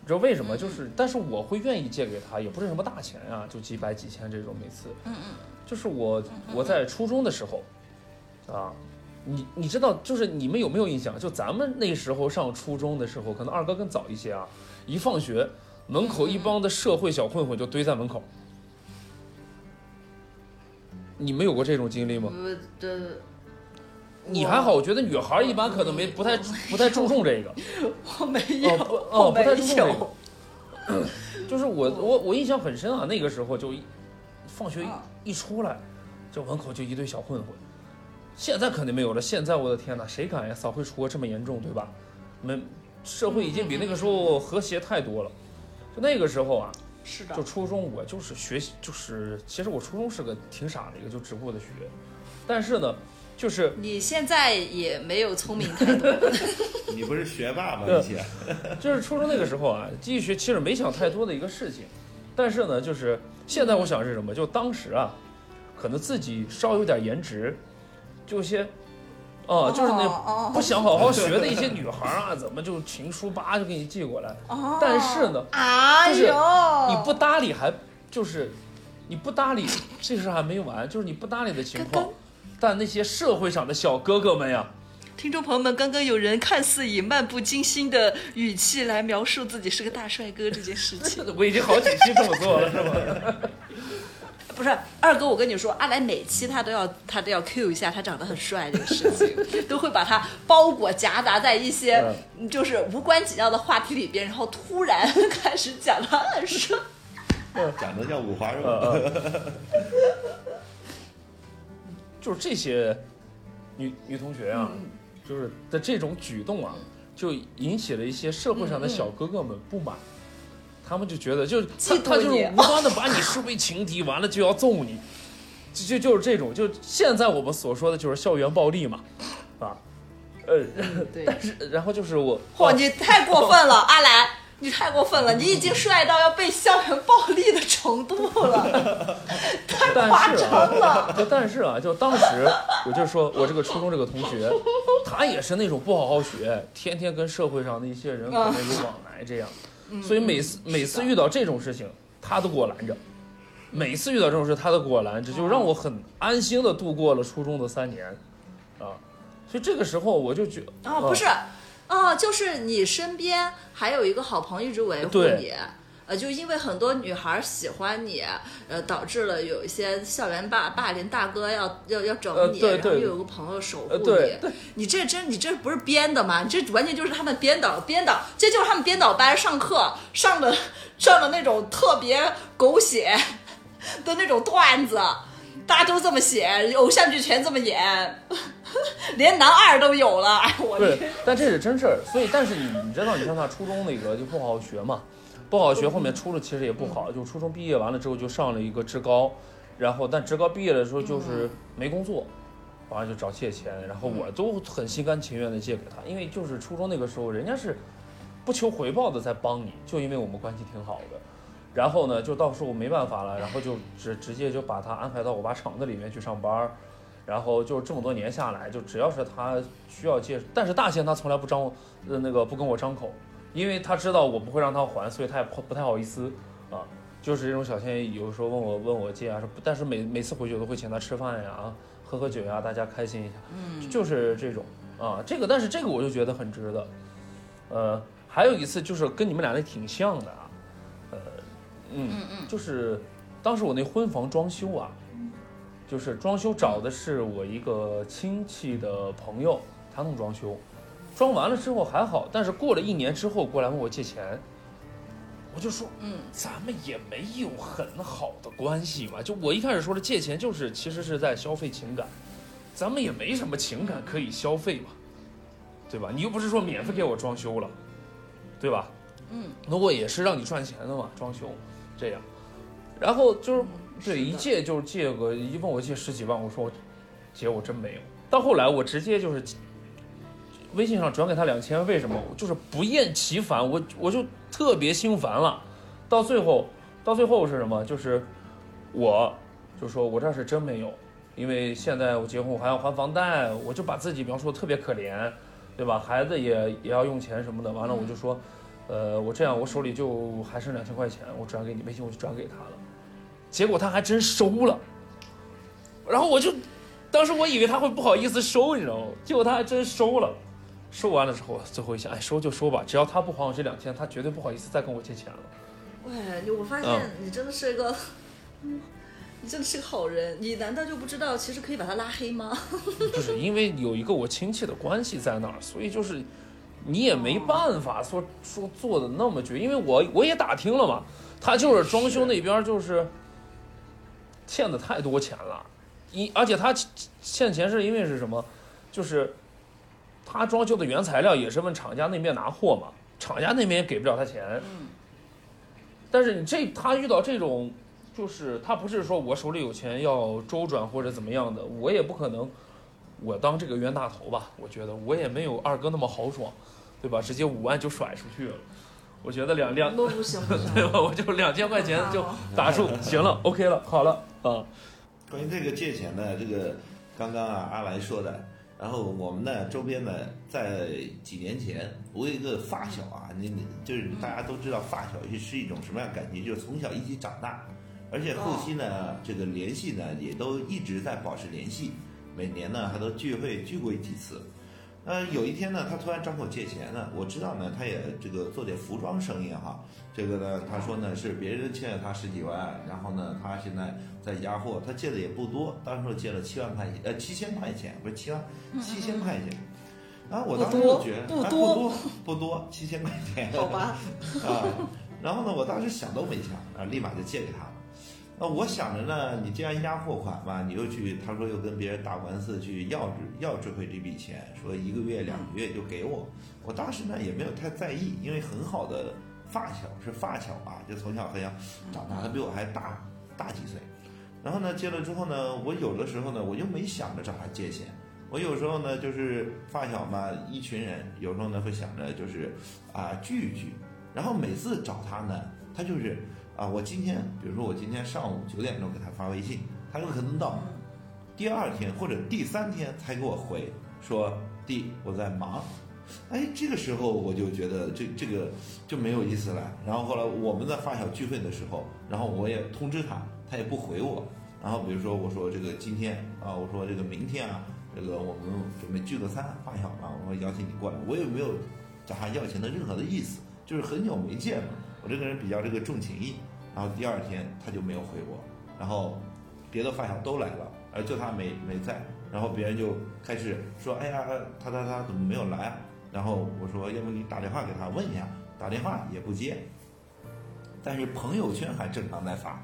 你知道为什么？就是，但是我会愿意借给他，也不是什么大钱啊，就几百几千这种每次。嗯嗯就是我我在初中的时候，啊，你你知道，就是你们有没有印象？就咱们那时候上初中的时候，可能二哥更早一些啊。一放学，门口一帮的社会小混混就堆在门口。你们有过这种经历吗？我的你还好，我觉得女孩一般可能没不太不太注重这个。我没有不哦，不太注重这个。<laughs> <laughs> 就是我我我印象很深啊，那个时候就一放学啊一出来，就门口就一堆小混混。现在肯定没有了，现在我的天哪，谁敢呀？扫黑除恶这么严重，对吧？没社会已经比那个时候和谐太多了。就那个时候啊，是的就，初中我就是学习，就是其实我初中是个挺傻的一个，就只顾着学。但是呢，就是你现在也没有聪明太多。<laughs> 你不是学霸吗？对以前 <laughs> 就是初中那个时候啊，记忆学其实没想太多的一个事情，但是呢，就是现在我想是什么？就当时啊，可能自己稍有点颜值，就一些，哦、就是那哦不想好好学的一些女孩啊，<laughs> 怎么就情书叭就给你寄过来？哦但是呢，就是你不搭理还就是你不搭理，这事还没完，就是你不搭理的情况，但那些社会上的小哥哥们呀，听众朋友们，刚刚有人看似以漫不经心的语气来描述自己是个大帅哥这件事情。<laughs> 我已经好几期这么做了，是吧？<laughs> 不是二哥，我跟你说，阿来每期他都要他都要 cue 一下他长得很帅这个事情，<laughs> 都会把他包裹夹杂在一些嗯就是无关紧要的话题里边，然后突然开始讲他很帅。讲的叫五花肉。呃就是这些女女同学啊，嗯。就是的这种举动啊，就引起了一些社会上的小哥哥们不满，他们就觉得就他他就是无端的把你视为情敌，完了就要揍你，就就就是这种，就现在我们所说的就是校园暴力嘛，啊，呃，对，但是然后就是我，嚯，你太过分了，阿来，你太过分了，你已经帅到要被校园暴力的程度了，<laughs> 太夸张了。啊，但是啊，就当时我就说我这个初中这个同学，他也是那种不好好学，天天跟社会上的一些人可能有往来这样，所以每次每次遇到这种事情，他都给我拦着。每次遇到这种事，他都给我拦着，就让我很安心的度过了初中的三年，啊，所以这个时候我就觉啊，不是，哦，就是你身边还有一个好朋友一直维护你，呃，就因为很多女孩喜欢你，呃，导致了有一些校园霸霸凌大哥要要要整你，然后又有个朋友守护你，你这真你这不是编的吗？你这完全就是他们编导编导，这就是他们编导班上课上的上的那种特别狗血的那种段子。大家都这么写，偶像剧全这么演，<laughs> 连男二都有了。哎，我对，但这是真事儿。所以，但是你你知道，你像他初中那个就不好好学嘛，不好好学，后面出了其实也不好。就初中毕业完了之后，就上了一个职高，然后但职高毕业的时候就是没工作，完了就找借钱，然后我都很心甘情愿的借给他，因为就是初中那个时候，人家是不求回报的在帮你，就因为我们关系挺好的。然后呢，就到时候没办法了，然后就直直接就把他安排到我爸厂子里面去上班儿，然后就是这么多年下来，就只要是他需要借，但是大钱他从来不张，呃那个不跟我张口，因为他知道我不会让他还，所以他也不不太好意思啊。就是这种小钱，有时候问我问我借啊，但是每每次回去我都会请他吃饭呀，啊喝喝酒呀，大家开心一下，嗯，就是这种啊。这个但是这个我就觉得很值得。呃，还有一次就是跟你们俩那挺像的啊，呃，嗯嗯嗯就是当时我那婚房装修啊，就是装修找的是我一个亲戚的朋友，他弄装修，装完了之后还好，但是过了一年之后过来问我借钱，我就说，嗯，咱们也没有很好的关系嘛，就我一开始说的借钱就是其实是在消费情感，咱们也没什么情感可以消费嘛，对吧？你又不是说免费给我装修了，对吧？嗯，那我也是让你赚钱的嘛，装修，这样，然后就是对一借就是借个一问我借十几万，我说我姐我真没有。到后来我直接就是微信上转给他两千，为什么？我就是不厌其烦，我我就特别心烦了。到最后，到最后是什么？就是我就说我这是真没有，因为现在我结婚我还要还房贷，我就把自己描述的特别可怜，对吧？孩子也也要用钱什么的。完了我就说，呃，我这样我手里就还剩两千块钱，我转给你微信我就转给他了。结果他还真收了，然后我就，当时我以为他会不好意思收，你知道吗？结果他还真收了。收完了之后，最后一想，哎，收就收吧，只要他不还我这两千，他绝对不好意思再跟我借钱了。喂，我发现你真的是一个，<laughs> 你真的是个好人。你难道就不知道其实可以把他拉黑吗？不是因为有一个我亲戚的关系在那儿，所以就是你也没办法说说做的那么绝，因为我我也打听了嘛，他就是装修那边就是欠的太多钱了，一而且他欠钱是因为是什么？就是他装修的原材料也是问厂家那边拿货嘛，厂家那边也给不了他钱。嗯但是你这他遇到这种，就是他不是说我手里有钱要周转或者怎么样的，我也不可能，我当这个冤大头吧？我觉得我也没有二哥那么豪爽，对吧？直接五万就甩出去了。我觉得两两，都不行不 <laughs> 对，吧？我就两千块钱就打住，行了，OK 了，好了 <laughs> 啊。关于这个借钱呢，这个刚刚啊阿来说的，然后我们呢周边呢，在几年前，我有一个发小啊，你你就是大家都知道发小是一种什么样的感情，就是从小一起长大，而且后期呢，这个联系呢也都一直在保持联系，每年呢还都聚会聚过几次。呃，有一天呢，他突然张口借钱呢，我知道呢，他也这个做点服装生意哈，这个呢，他说呢是别人欠了他十几万，然后呢，他现在在压货，他借的也不多，当时借了七万块钱，呃，七千块钱，不是七万，七千块钱。啊，我当时就觉得啊不多不多不多，七千块钱，好吧，啊，然后呢，我当时想都没想啊，立马就借给他了。那我想着呢，你既然压货款嘛，你又去，他说又跟别人打官司去要要追回这笔钱，说一个月两个月就给我。我当时呢也没有太在意，因为很好的发小是发小啊，就从小很小长大，他比我还大大几岁。然后呢，借了之后呢，我有的时候呢，我又没想着找他借钱。我有时候呢，就是发小嘛，一群人，有时候呢会想着就是啊聚一聚，然后每次找他呢，他就是啊，我今天比如说我今天上午九点钟给他发微信，他有可能到第二天或者第三天才给我回说弟我在忙，哎，这个时候我就觉得这这个就没有意思了。然后后来我们在发小聚会的时候，然后我也通知他，他也不回我。然后比如说我说这个今天啊，我说这个明天啊，这个我们准备聚个餐，发小嘛，我说邀请你过来，我也没有找他要钱的任何的意思，就是很久没见了，我这个人比较这个重情义。然后第二天他就没有回我，然后别的发小都来了，而就他没没在，然后别人就开始说，哎呀，他他他怎么没有来？然后我说，要不你打电话给他问一下，打电话也不接，但是朋友圈还正常在发。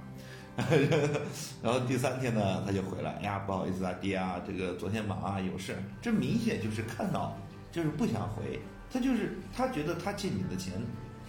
<laughs> 然后第三天呢，他就回来，哎呀，不好意思啊，爹啊，这个昨天忙啊，有事。这明显就是看到，就是不想回，他就是他觉得他借你的钱，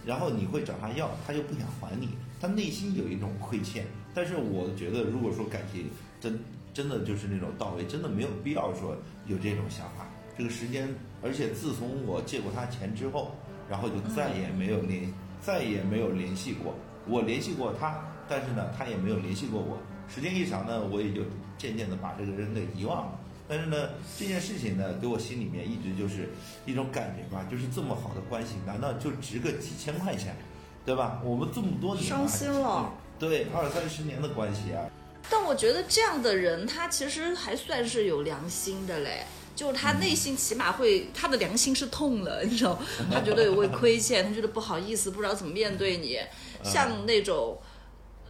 然后你会找他要，他又不想还你，他内心有一种亏欠。但是我觉得，如果说感情真真的就是那种到位，真的没有必要说有这种想法。这个时间，而且自从我借过他钱之后，然后就再也没有联，再也没有联系过。我联系过他。但是呢，他也没有联系过我。时间一长呢，我也就渐渐的把这个人给遗忘了。但是呢，这件事情呢，给我心里面一直就是一种感觉吧，就是这么好的关系，难道就值个几千块钱，对吧？我们这么多年，伤心了。对，二三十年的关系啊。但我觉得这样的人，他其实还算是有良心的嘞。就是他内心起码会，他的良心是痛了，你知道？<laughs> 他觉得有会亏欠，他觉得不好意思，不知道怎么面对你。像那种。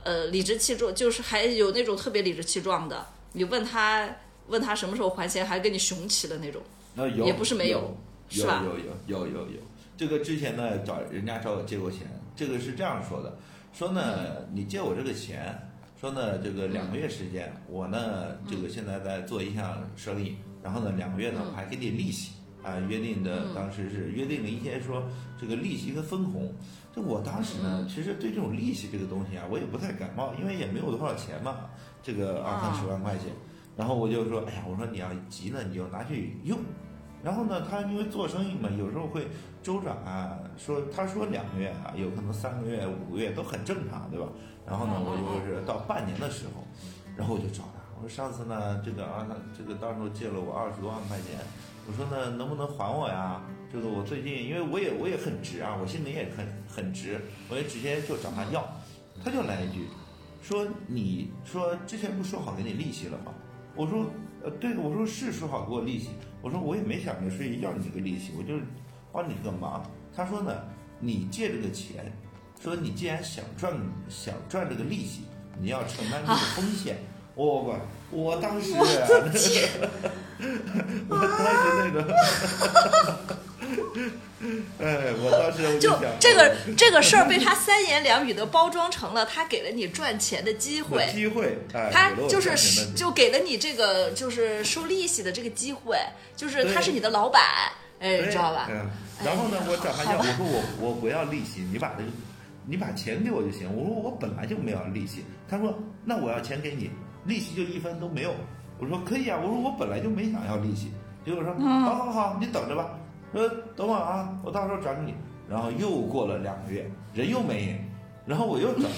呃，理直气壮，就是还有那种特别理直气壮的。你问他，问他什么时候还钱，还跟你雄起的那种。那有也不是没有，是吧？有有有有有有。这个之前呢，找人家找我借过钱，这个是这样说的：说呢，你借我这个钱，说呢，这个两个月时间，我呢，这个现在在做一项生意，然后呢，两个月呢，我还给你利息啊，约定的当时是约定了一些，说这个利息跟分红。就我当时呢，其实对这种利息这个东西啊，我也不太感冒，因为也没有多少钱嘛，这个二三十万块钱。然后我就说，哎呀，我说你要急呢，你就拿去用。然后呢，他因为做生意嘛，有时候会周转啊，说他说两个月啊，有可能三个月、五个月都很正常，对吧？然后呢，我就是到半年的时候，然后我就找他，我说上次呢，这个啊，这个到时候借了我二十多万块钱。我说呢，能不能还我呀？这个我最近，因为我也我也很直啊，我心里也很很直，我也直接就找他要，他就来一句，说你说之前不说好给你利息了吗？我说呃对，我说是说好给我利息，我说我也没想着说要你这个利息，我就是帮你这个忙。他说呢，你借这个钱，说你既然想赚想赚这个利息，你要承担这个风险。我我我当时，<laughs> 我当时那个，<laughs> <laughs> 哎，我当时就这个这个事儿被他三言两语的包装成了他给了你赚钱的机会，机会，他就是就给了你这个就是收利息的这个机会，就是他是你的老板，哎，知道吧？然后呢，我找他要，我说我我不要利息，你把这个你把钱给我就行。我说我本来就没有利息，他说那我要钱给你。利息就一分都没有，我说可以啊，我说我本来就没想要利息，结果说好好好，你等着吧，说等会儿啊，我到时候转给你。然后又过了两个月，人又没影，然后我又找他，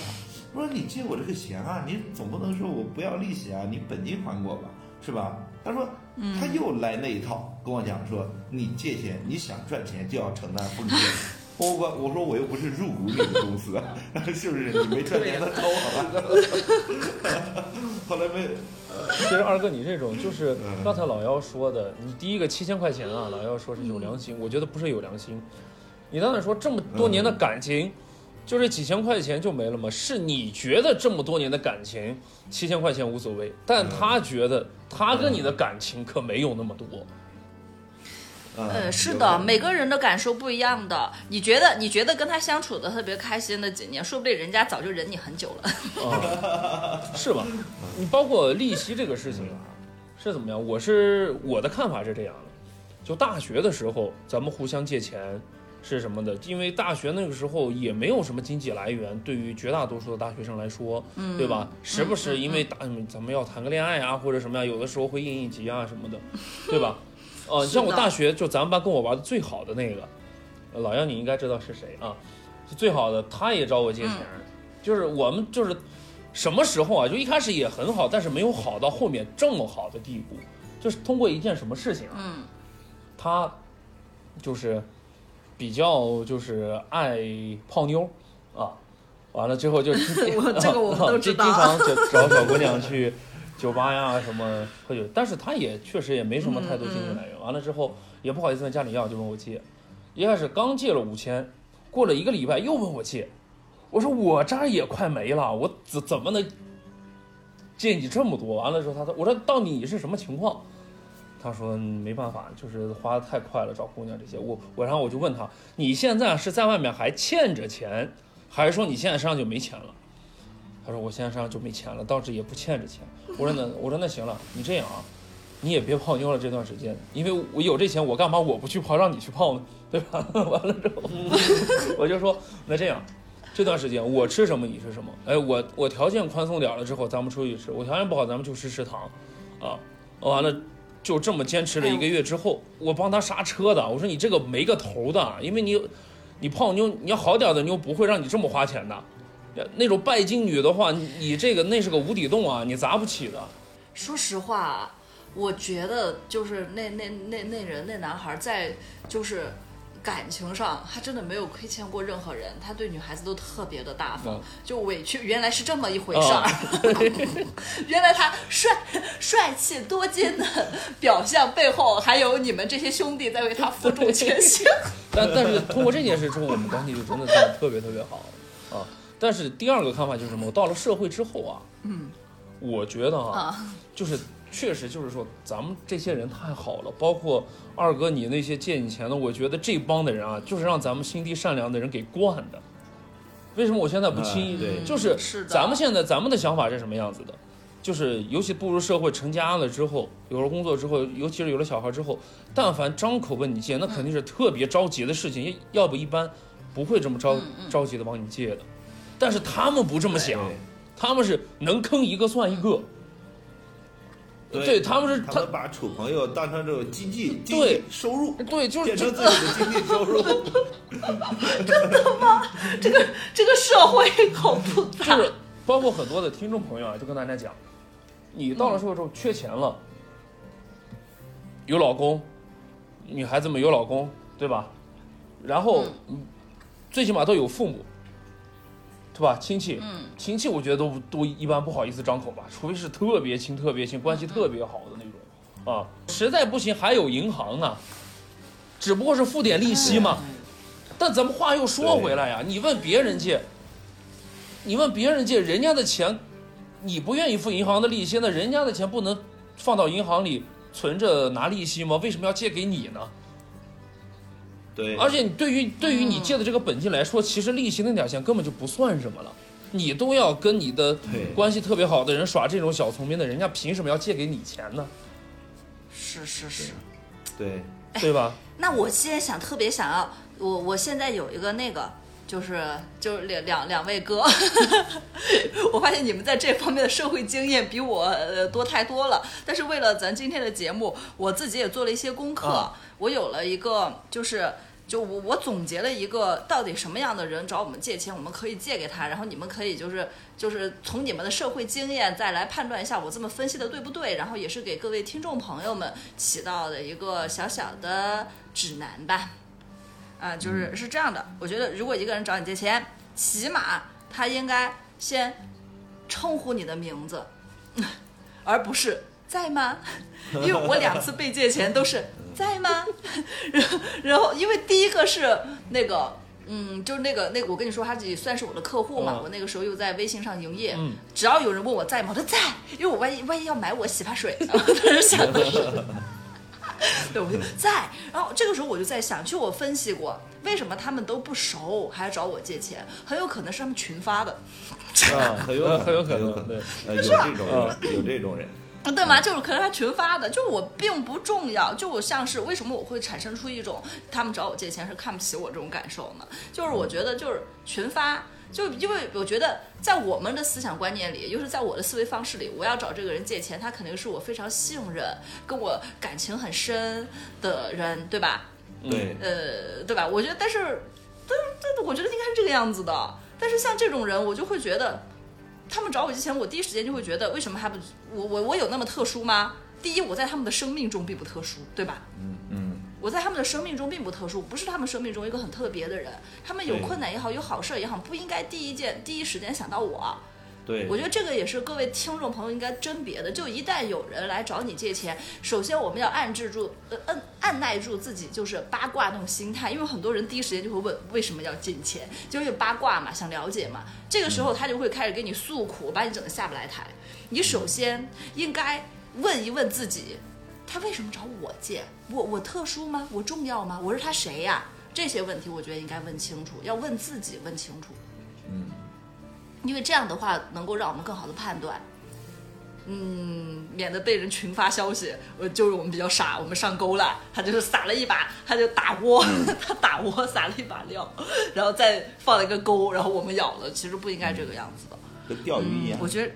我说你借我这个钱啊，你总不能说我不要利息啊，你本金还我吧，是吧？他说他又来那一套，跟我讲说你借钱，你想赚钱就要承担风险。我我我说我又不是入股你的公司，<laughs> 是不是？你没赚钱，他偷好吧？后来没。<laughs> 其实二哥，你这种就是刚才老幺说的，你第一个七千块钱啊，老幺说是有良心，我觉得不是有良心。你刚才说这么多年的感情，就这几千块钱就没了吗？是你觉得这么多年的感情，七千块钱无所谓，但他觉得他跟你的感情可没有那么多。呃，是的，每个人的感受不一样的。你觉得，你觉得跟他相处的特别开心的几年，说不定人家早就忍你很久了，<laughs> 是吧？你包括利息这个事情啊，是怎么样？我是我的看法是这样的，就大学的时候，咱们互相借钱是什么的？因为大学那个时候也没有什么经济来源，对于绝大多数的大学生来说，嗯，对吧？时不时因为大咱们要谈个恋爱啊，或者什么呀，有的时候会应应急啊什么的，对吧？<laughs> 哦，像我大学就咱们班跟我玩的最好的那个，老杨你应该知道是谁啊？最好的，他也找我借钱，就是我们就是什么时候啊？就一开始也很好，但是没有好到后面这么好的地步。就是通过一件什么事情啊？他就是比较就是爱泡妞啊，完了之后就 <laughs> 这个我们都 <laughs> 知道，经常就找小姑娘去。酒吧呀，什么喝酒，但是他也确实也没什么太多经济来源。完了之后也不好意思问家里要，就问我借。一开始刚借了五千，过了一个礼拜又问我借，我说我这儿也快没了，我怎怎么能借你这么多？完了之后，他说，我说到底你是什么情况？他说嗯没办法，就是花的太快了，找姑娘这些。我我然后我就问他，你现在是在外面还欠着钱，还是说你现在身上就没钱了？他说我现在身上就没钱了，倒是也不欠着钱。我说那我说那行了，你这样啊，你也别泡妞了这段时间，因为我有这钱，我干嘛我不去泡，让你去泡呢？<laughs> 对吧？完了之后，<laughs> 我就说那这样，这段时间我吃什么你吃什么。哎，我我条件宽松点了之后，咱们出去吃；我条件不好，咱们就吃食堂，啊，完了。就这么坚持了一个月之后，我帮他刹车的。我说你这个没个头的，因为你，你泡妞，你要好点的妞不会让你这么花钱的。那种拜金女的话，你这个那是个无底洞啊，你砸不起的。说实话，我觉得就是那那那那人那男孩在就是感情上，他真的没有亏欠过任何人，他对女孩子都特别的大方，嗯就委屈原来是这么一回事儿，啊原来他帅帅气多金的表象背后，还有你们这些兄弟在为他负重前行。<laughs> 但但是通过这件事之后，我们关系就真的是特别特别好啊。但是第二个看法就是什么？我到了社会之后啊，嗯，我觉得哈、啊就是确实就是说，咱们这些人太好了，包括二哥你那些借你钱的，我觉得这帮的人啊，就是让咱们心地善良的人给惯的。为什么我现在不轻易？啊对就是是的咱们现在咱们的想法是什么样子的？就是尤其步入社会成家了之后，有了工作之后，尤其是有了小孩之后，但凡张口问你借，那肯定是特别着急的事情，要不一般不会这么着着急的帮你借的。但是他们不这么想，他们是能坑一个算一个。对他们是他他们把处朋友当成这种经济经对济收入，对，就是变成自己的经济收入。<laughs> 真的吗这个这个社会好复杂。就是包括很多的听众朋友啊，就跟大家讲，你到了社会之后缺钱了，有老公，女孩子们有老公，对吧？然后，嗯最起码都有父母，对吧？亲戚，嗯亲戚我觉得都都一般不好意思张口吧，除非是特别亲、特别亲、关系特别好的那种啊。实在不行还有银行呢，只不过是付点利息嘛。但咱们话又说回来呀，你问别人借，你问别人借，人家的钱，你不愿意付银行的利息，那人家的钱不能放到银行里存着拿利息吗？为什么要借给你呢？对，而且你对于对于你借的这个本金来说，其实利息那点钱根本就不算什么了，你都要跟你的关系特别好的人耍这种小聪明的，人家凭什么要借给你钱呢？是是是。对，对吧？那我现在想特别想要，我我现在有一个那个，就是就是两两两位哥，<laughs> 我发现你们在这方面的社会经验比我呃多太多了。但是为了咱今天的节目，我自己也做了一些功课，啊我有了一个就是。就我我总结了一个到底什么样的人找我们借钱，我们可以借给他，然后你们可以就是就是从你们的社会经验再来判断一下我这么分析的对不对，然后也是给各位听众朋友们起到的一个小小的指南吧。啊，就是是这样的，我觉得如果一个人找你借钱，起码他应该先称呼你的名字，<laughs> 而不是在吗？<laughs> 因为我两次被借钱都是 <laughs> 在吗？<laughs> 然后然后因为第一个是那个。嗯，就是那个那个，我跟你说，他也算是我的客户嘛。嗯我那个时候又在微信上营业，嗯只要有人问我在吗，我说在，因为我万一万一要买我洗发水，当时想的是，对，我就在。然后这个时候我就在想，就我分析过，为什么他们都不熟还要找我借钱，很有可能是他们群发的，啊，很有很有可能，对有这种人，有这种人，对吗？就是可能他群发的，就我并不重要，就我像是为什么我会产生出一种他们找我借钱是看不起我这种感受呢？就是我觉得就是群发。就因为我觉得，在我们的思想观念里，又是在我的思维方式里，我要找这个人借钱，他肯定是我非常信任、跟我感情很深的人，对吧？对，呃，对吧？我觉得，但是，但但我觉得应该是这个样子的。但是像这种人，我就会觉得，他们找我之前，我第一时间就会觉得，为什么还不我我我有那么特殊吗？第一，我在他们的生命中并不特殊，对吧？嗯嗯，我在他们的生命中并不特殊，不是他们生命中一个很特别的人。他们有困难也好，有好事儿也好，不应该第一件第一时间想到我。对我觉得这个也是各位听众朋友应该甄别的。就一旦有人来找你借钱，首先我们要按制住，呃，按按耐住自己就是八卦那种心态，因为很多人第一时间就会问为什么要借你钱，就是有八卦嘛，想了解嘛。这个时候他就会开始给你诉苦，把你整得下不来台。你首先应该问一问自己，他为什么找我借？我我特殊吗？我重要吗？我是他谁呀？这些问题我觉得应该问清楚，要问自己问清楚。嗯，因为这样的话能够让我们更好的判断，嗯，免得被人群发消息，呃，就是我们比较傻，我们上钩了，他就是撒了一把，他就打窝，<laughs> 他打窝撒了一把料，然后再放了一个钩，然后我们咬了，其实不应该这个样子的，跟钓鱼一样。我觉得，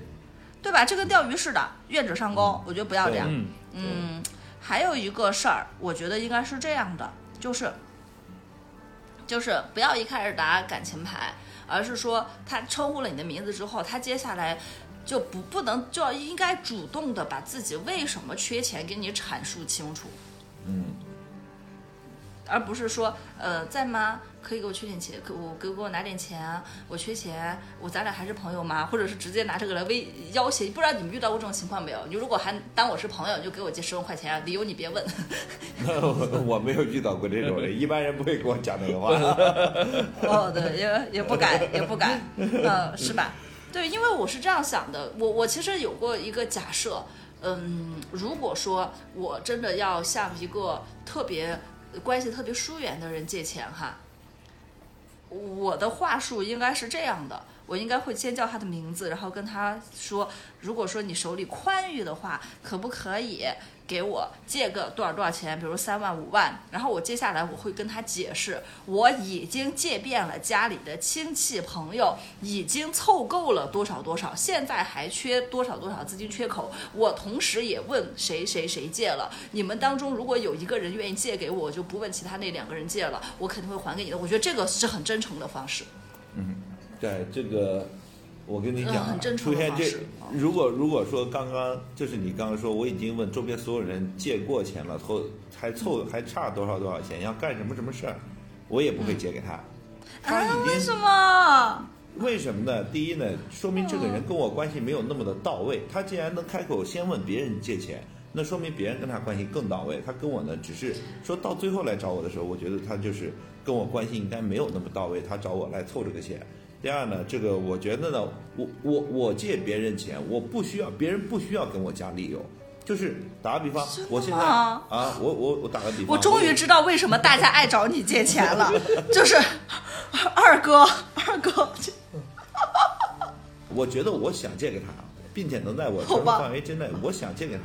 对吧？这跟钓鱼似的，愿者上钩，我觉得不要这样。嗯，嗯，还有一个事儿，我觉得应该是这样的，就是，就是不要一开始打感情牌，而是说他称呼了你的名字之后，他接下来就不不能就要应该主动的把自己为什么缺钱给你阐述清楚，嗯，而不是说呃在吗？可以给我缺点钱，给我给给我拿点钱啊，我缺钱，我咱俩还是朋友吗？或者是直接拿这个来威要挟？不知道你们遇到过这种情况没有？你如果还当我是朋友，你就给我借十万块钱啊，理由你别问。我我没有遇到过这种人，一般人不会跟我讲这个话。<laughs> 哦，对，也也不敢，也不敢，呃，是吧？对，因为我是这样想的，我我其实有过一个假设，嗯，如果说我真的要像一个特别关系特别疏远的人借钱哈，我的话术应该是这样的。我应该会先叫他的名字，然后跟他说，如果说你手里宽裕的话，可不可以给我借个多少多少钱，比如三万五万，然后我接下来我会跟他解释，我已经借遍了家里的亲戚朋友，已经凑够了多少多少，现在还缺多少多少资金缺口，我同时也问谁谁谁借了，你们当中如果有一个人愿意借给我，我就不问其他那两个人借了，我肯定会还给你的。我觉得这个是很真诚的方式。嗯对这个，我跟你讲出现这如果如果说刚刚就是你刚刚说，我已经问周边所有人借过钱了，凑还凑还差多少多少钱，要干什么什么事儿，我也不会借给他。他啊，为什么？为什么呢？第一呢，说明这个人跟我关系没有那么的到位。他既然能开口先问别人借钱，那说明别人跟他关系更到位。他跟我呢，只是说到最后来找我的时候，我觉得他就是跟我关系应该没有那么到位，他找我来凑这个钱。第二呢，这个我觉得呢，我我我借别人钱，我不需要别人不需要跟我讲理由。就是打个比方，我现在吗啊，我我我打个比方，我终于知道为什么大家爱找你借钱了，就是二哥，二哥，<laughs> 我觉得我想借给他，并且能在我承受范围之内，我想借给他，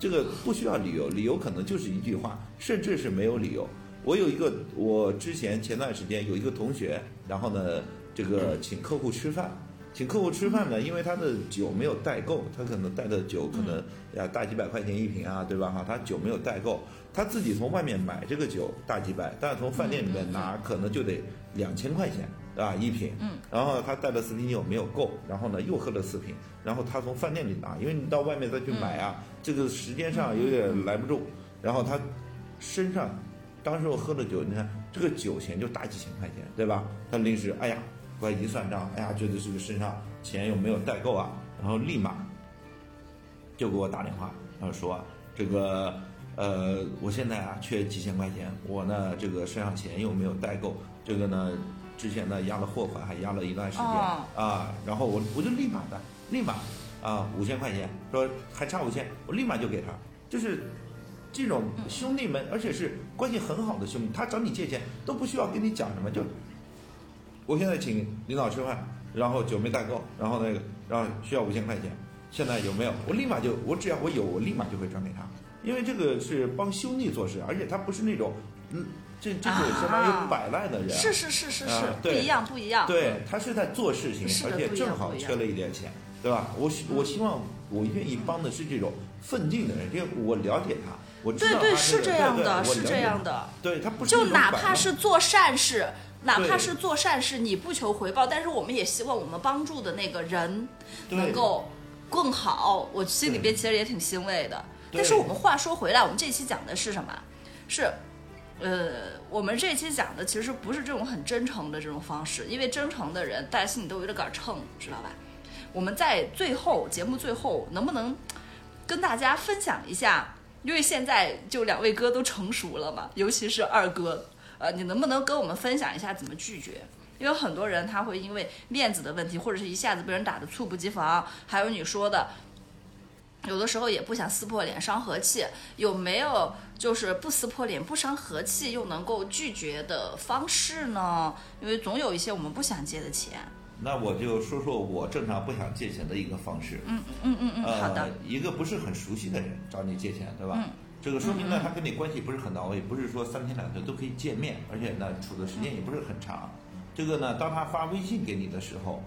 这个不需要理由，理由可能就是一句话，甚至是没有理由。我有一个，我之前前段时间有一个同学，然后呢，这个请客户吃饭，请客户吃饭呢，因为他的酒没有带够，他可能带的酒可能呀大几百块钱一瓶啊，对吧？哈，他酒没有带够，他自己从外面买这个酒大几百，但是从饭店里面拿可能就得两千块钱啊一瓶，嗯，然后他带的四瓶酒没有够，然后呢又喝了四瓶，然后他从饭店里拿，因为你到外面再去买啊，这个时间上有点来不住，然后他身上当时我喝了酒，你看这个酒钱就大几千块钱，对吧？他临时哎呀，过来一算账，哎呀，觉得这个身上钱又没有带够啊，然后立马就给我打电话，然后说这个呃，我现在啊缺几千块钱，我呢这个身上钱又没有带够，这个呢之前呢压了货款，还压了一段时间、哦啊，然后我我就立马的立马啊五千块钱，说还差五千，我立马就给他，就是。这种兄弟们，而且是关系很好的兄弟，他找你借钱都不需要跟你讲什么，就我现在请领导吃饭，然后酒没带够，然后那个，然后需要五千块钱，现在有没有？我立马就，我只要我有，我立马就会转给他，因为这个是帮兄弟做事，而且他不是那种，嗯，这这个相当于摆烂的人，是是是是是啊，不一样不一样。对他是在做事情而且正好缺了一点钱，对吧？我希我希望我愿意帮的是这种奋进的人，因为我了解他，我知道对对他是这样的，是这样的。对他不是就哪怕是做善事，哪怕是做善事，你不求回报，但是我们也希望我们帮助的那个人能够更好。我心里边其实也挺欣慰的。但是我们话说回来，我们这期讲的是什么？是，呃，我们这期讲的其实不是这种很真诚的这种方式，因为真诚的人大家心里都有点杆秤，知道吧？我们在最后节目最后能不能跟大家分享一下？因为现在就两位哥都成熟了嘛，尤其是二哥，呃，你能不能跟我们分享一下怎么拒绝？因为很多人他会因为面子的问题，或者是一下子被人打得猝不及防，还有你说的，有的时候也不想撕破脸伤和气，有没有就是不撕破脸不伤和气又能够拒绝的方式呢？因为总有一些我们不想借的钱。那我就说说我正常不想借钱的一个方式。嗯嗯嗯嗯，好的呃。，一个不是很熟悉的人找你借钱，对吧？嗯这个说明呢，他跟你关系不是很到位，不是说三天两头都可以见面，而且呢，处的时间也不是很长。这个呢，当他发微信给你的时候，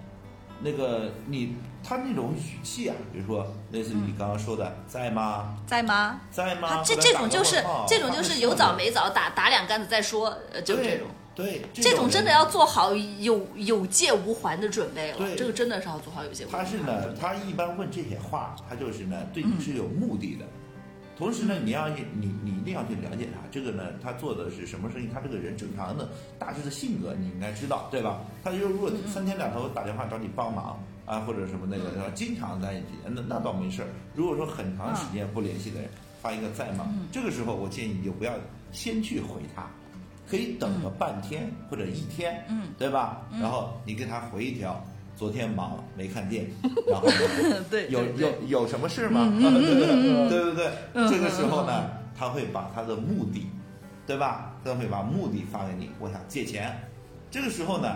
那个你他那种语气啊，比如说类似于你刚刚说的，在吗？在吗？在吗？这这种就是这种就是有早没早，打打两竿子再说，呃，就这种。对，这种真的要做好有有借无还的准备了，对这个真的是要做好有借无还。他是呢，他一般问这些话，他就是呢对你是有目的的。同时呢，你要你你一定要去了解他，这个呢，他做的是什么生意，他这个人正常的大致的性格你应该知道，对吧？他就如果三天两头打电话找你帮忙啊，或者什么那个，然后经常在一起，那那倒没事儿。如果说很长时间不联系的人发一个在吗？这个时候我建议你就不要先去回他，可以等个半天或者一天，嗯，对吧？然后你给他回一条，昨天忙没看见，然后 <laughs> 对，有对对有有什么事吗？嗯嗯嗯嗯对不对？嗯这个时候呢，他会把他的目的，对吧？他会把目的发给你，我想借钱。这个时候呢，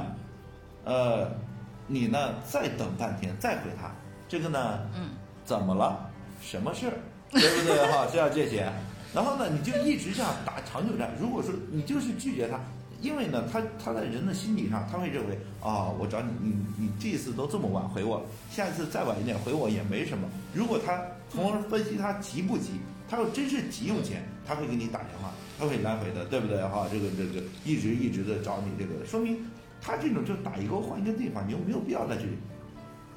呃，你呢再等半天再回他，这个呢，嗯，怎么了？什么事儿？<laughs> 对不对？哈，是要借钱。然后呢，你就一直这样打长久战。如果说你就是拒绝他，因为呢，他他在人的心理上，他会认为啊、我找你，你你这次都这么晚回我，下一次再晚一点回我也没什么。如果他从而分析他急不急，他要真是急用钱，他会给你打电话，他会来回的，对不对？哈，这个这个一直一直的找你，这个说明他这种就打一个换一个地方，你又没有必要再去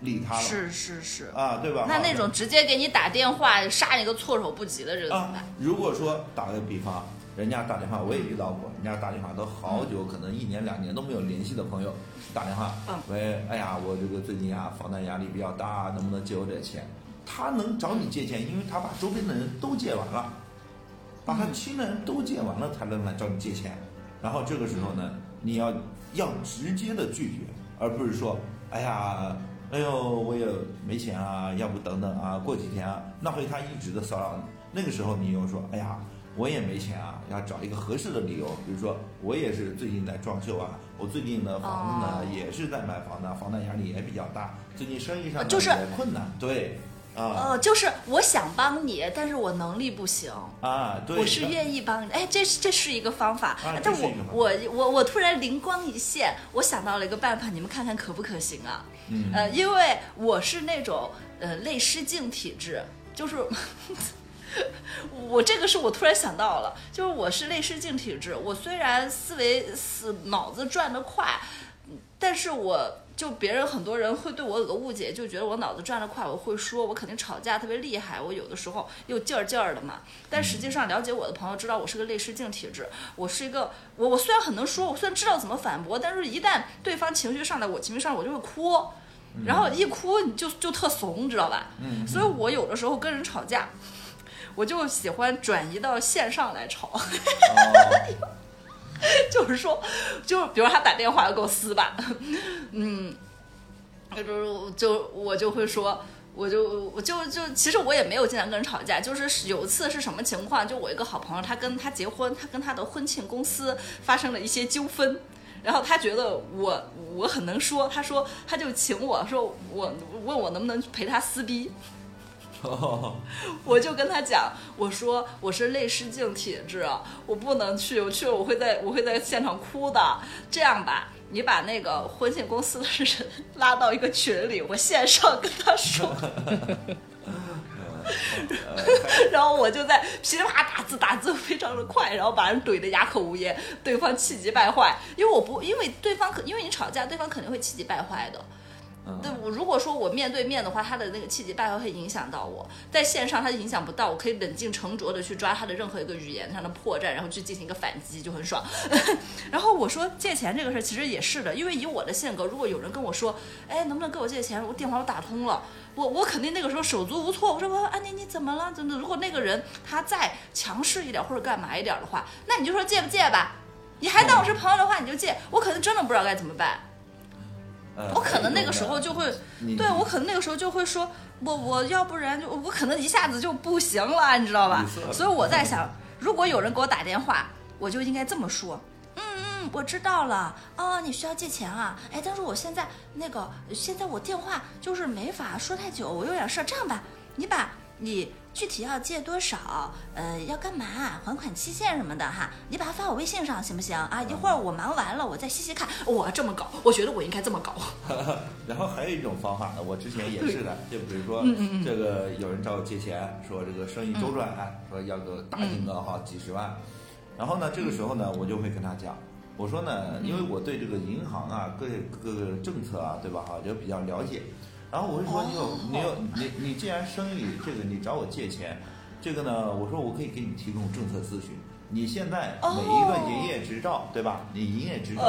理他了。是是是。啊，对吧？哈那那种直接给你打电话杀你个措手不及的，这个怎么啊办？，如果说打个比方，人家打电话，我也遇到过，人家打电话都好久，可能一年两年都没有联系的朋友打电话，嗯喂，哎呀，我这个最近啊房贷压力比较大，能不能借我点钱？他能找你借钱，因为他把周边的人都借完了，把他亲人都借完了，才能来找你借钱。然后这个时候呢，你要要直接的拒绝，而不是说，哎呀，哎呦，我也没钱啊，要不等等啊，过几天啊，那会他一直的骚扰你。那个时候你又说，哎呀，我也没钱啊，要找一个合适的理由，比如说我也是最近在装修啊，我最近的房子呢、哦。也是在买房的，房贷压力也比较大，最近生意上就是困难，对，啊、呃，就是我想帮你，但是我能力不行。啊，对，我是愿意帮你，哎，这是这是一个方法，啊但我我我我突然灵光一现，我想到了一个办法，你们看看可不可行啊？嗯。呃，因为我是那种呃类失禁体质，就是 <laughs> 我这个是我突然想到了，就是我是泪失禁体质，我虽然思维思脑子转得快，但是我就别人很多人会对我有个误解，就觉得我脑子转得快，我会说，我肯定吵架特别厉害，我有的时候又劲儿劲儿的嘛。但实际上了解我的朋友知道我是个泪失禁体质，我是一个我我虽然很能说，我虽然知道怎么反驳，但是一旦对方情绪上来，我情绪上来，我就会哭。然后一哭你就就特怂，知道吧？嗯所以我有的时候跟人吵架，我就喜欢转移到线上来吵。哦 <laughs> 就是说，就比如他打电话要给我撕吧，嗯，就就我就会说，我就我就就其实我也没有经常跟人吵架，就是有一次是什么情况，就我一个好朋友，他跟他结婚，他跟他的婚庆公司发生了一些纠纷。然后他觉得我我很能说，他说他就请我说我问我能不能陪他撕逼，哦 <laughs> 我就跟他讲，我说我是泪失禁体质，我不能去，我去了我会在我会在现场哭的。这样吧，你把那个婚庆公司的人拉到一个群里，我线上跟他说，<laughs> 然后我就在噼里啪啦打字，打字非常的快，然后把人怼得哑口无言，对方气急败坏。因为我不，因为对方可，因为你吵架，对方肯定会气急败坏的。对，我如果说我面对面的话，他的那个气急败坏会影响到我；在线上，他影响不到，我可以冷静沉着的去抓他的任何一个语言上的破绽，然后去进行一个反击，就很爽。<laughs> 然后我说借钱这个事儿其实也是的，因为以我的性格，如果有人跟我说，哎，能不能给我借钱？我电话我打通了，我我肯定那个时候手足无措。我说我安妮你怎么了？真的，如果那个人他再强势一点或者干嘛一点的话，那你就说借不借吧。你还当我是朋友的话，你就借。我可能真的不知道该怎么办。呃我可能那个时候就会，对我可能那个时候就会说，我我要不然就我可能一下子就不行了，你知道吧所以我在想，如果有人给我打电话，我就应该这么说。嗯嗯，我知道了。哦，你需要借钱啊？哎，但是我现在那个，现在我电话就是没法说太久，我有点事儿。这样吧，你把你具体要借多少，呃，要干嘛，还款期限什么的哈，你把它发我微信上行不行啊？一会儿我忙完了，我再细细看。我这么搞，我觉得我应该这么搞。<laughs> 然后还有一种方法呢，我之前也是的，就比如说嗯这个有人找我借钱，说这个生意周转，说要个大金额哈，几十万。然后呢，这个时候呢，我就会跟他讲，我说呢，因为我对这个银行啊各各个政策啊，对吧哈，就比较了解。然后我就说，你有你有你你既然生意这个你找我借钱，这个呢，我说我可以给你提供政策咨询。你现在每一个营业执照，对吧？你营业执照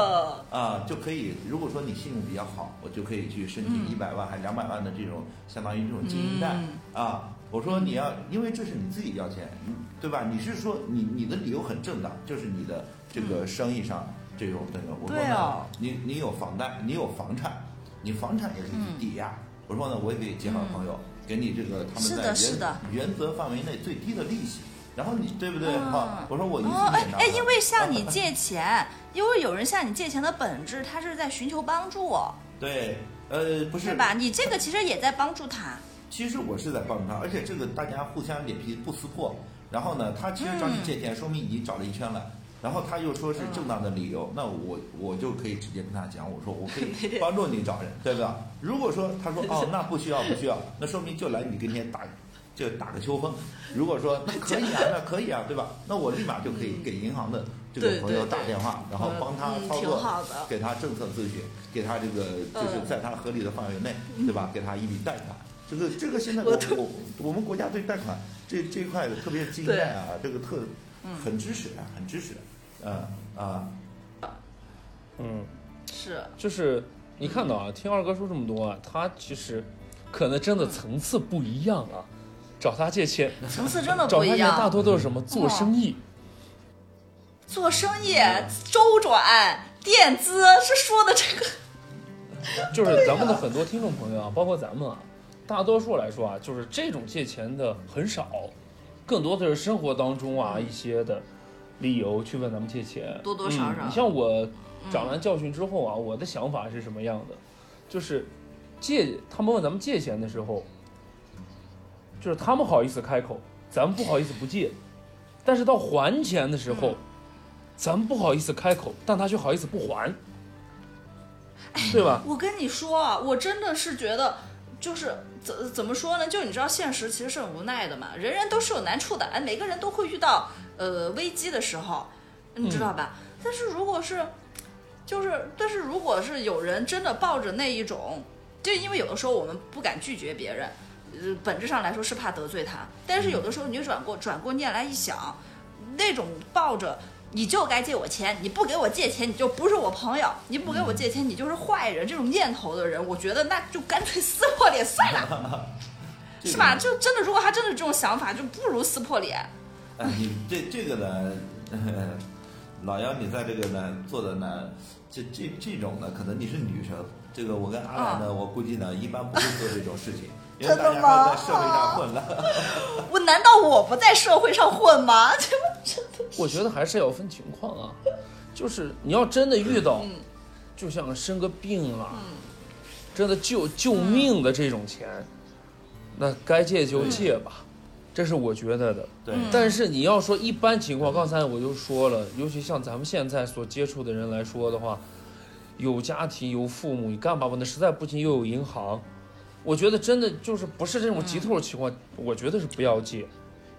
呃啊，就可以。如果说你信用比较好，我就可以去申请嗯一百万还两百万的这种，相当于这种经营贷嗯啊。我说你要，因为这是你自己要钱，嗯对吧？你是说你你的理由很正当，就是你的这个生意上这种这个。我说你你有房贷，你有房产，你房产也是嗯抵押。我说呢，我也给介绍朋友，给你这个他们是在原的是的原则范围内最低的利息。然后你对不对？嗯好，我说我一次哦，哎因为向啊你借钱，因为有人向你借钱的本质，他是在寻求帮助，对，呃，不是对吧？你这个其实也在帮助他。其实我是在帮助他，而且这个大家互相脸皮不撕破。然后呢，他其实找你借钱，说明已经找了一圈了。然后他又说是正当的理由，那我我就可以直接跟他讲，我说我可以帮助你找人，对吧？<laughs> 如果说他说哦那不需要不需要，那说明就来你跟前打就打个秋风。如果说那可以啊，那可以啊，对吧？那我立马就可以给银行的这个朋友对对打电话，然后帮他操作，给他政策咨询，给他这个就是嗯在他合理的范围内，对吧？给他一笔贷款。这个这个现在我我我我们国家对贷款这这一块的，特别是经营贷啊，这个特很支持啊，很支持，嗯啊，嗯，是，就是你看到啊，听二哥说这么多啊，他其实可能真的层次不一样啊。找他借钱，<laughs> 层次真的不一他借大。多都是什么？做生意，做生意、周转、垫资，是说的这个。就是咱们的很多听众朋友啊，包括咱们啊，大多数来说啊，就是这种借钱的很少，更多的是生活当中啊一些的理由去问咱们借钱，多多少少嗯你像我长完教训之后啊，我的想法是什么样的？就是借他们问咱们借钱的时候，就是他们好意思开口，咱们不好意思不借，但是到还钱的时候，嗯咱们不好意思开口，但他却好意思不还，对吧？我跟你说啊，我真的是觉得，就是怎怎么说呢？就你知道，现实其实是很无奈的嘛，人人都是有难处的，哎，每个人都会遇到呃危机的时候，你知道吧？但是如果是，就是，但是如果是有人真的抱着那一种，就因为有的时候我们不敢拒绝别人，呃，本质上来说是怕得罪他，但是有的时候你转过转过念来一想，那种抱着。你就该借我钱，你不给我借钱，你就不是我朋友；你不给我借钱，你就是坏人。这种念头的人，我觉得那就干脆撕破脸算了，<laughs> 是吧？就真的，如果他真的这种想法，就不如撕破脸。哎，你这这个呢，<laughs> 老杨，你在这个呢做的呢，这这这种呢，可能你是女生，这个我跟阿兰呢，我估计呢，一般不会做这种事情，因为大家真的吗都在社会上混了。<laughs> 我难道我不在社会上混吗？<laughs> 这真的我觉得还是要分情况啊，就是你要真的遇到，嗯就像生个病啊，真的救救命的这种钱，那该借就借吧，这是我觉得的。对，但是你要说一般情况，刚才我就说了，尤其像咱们现在所接触的人来说的话，有家庭有父母，你干巴巴的，实在不行又有银行，我觉得真的就是不是这种急透的情况，我觉得是不要借，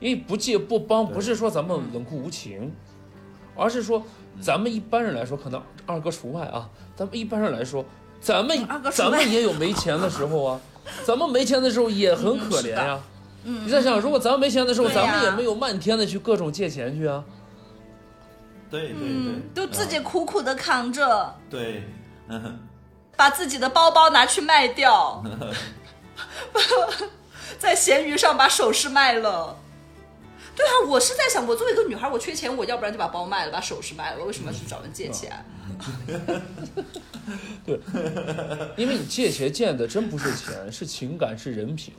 因为不借不帮，不是说咱们冷酷无情，而是说咱们一般人来说，可能二哥除外啊，咱们一般人来说，咱们 <laughs> 咱们也有没钱的时候啊，<laughs> 咱们没钱的时候也很可怜呀、你在想，如果咱们没钱的时候，咱们也没有漫天的去各种借钱去啊。对对对，嗯，都自己啊。苦苦的扛着，对，嗯把自己的包包拿去卖掉，<laughs> 在闲鱼上把首饰卖了。对啊，我是在想，我作为一个女孩，我缺钱，我要不然就把包卖了，把首饰卖了，我为什么要去找人借钱？<laughs> 对因为你借钱借的真不是钱，是情感，是人品。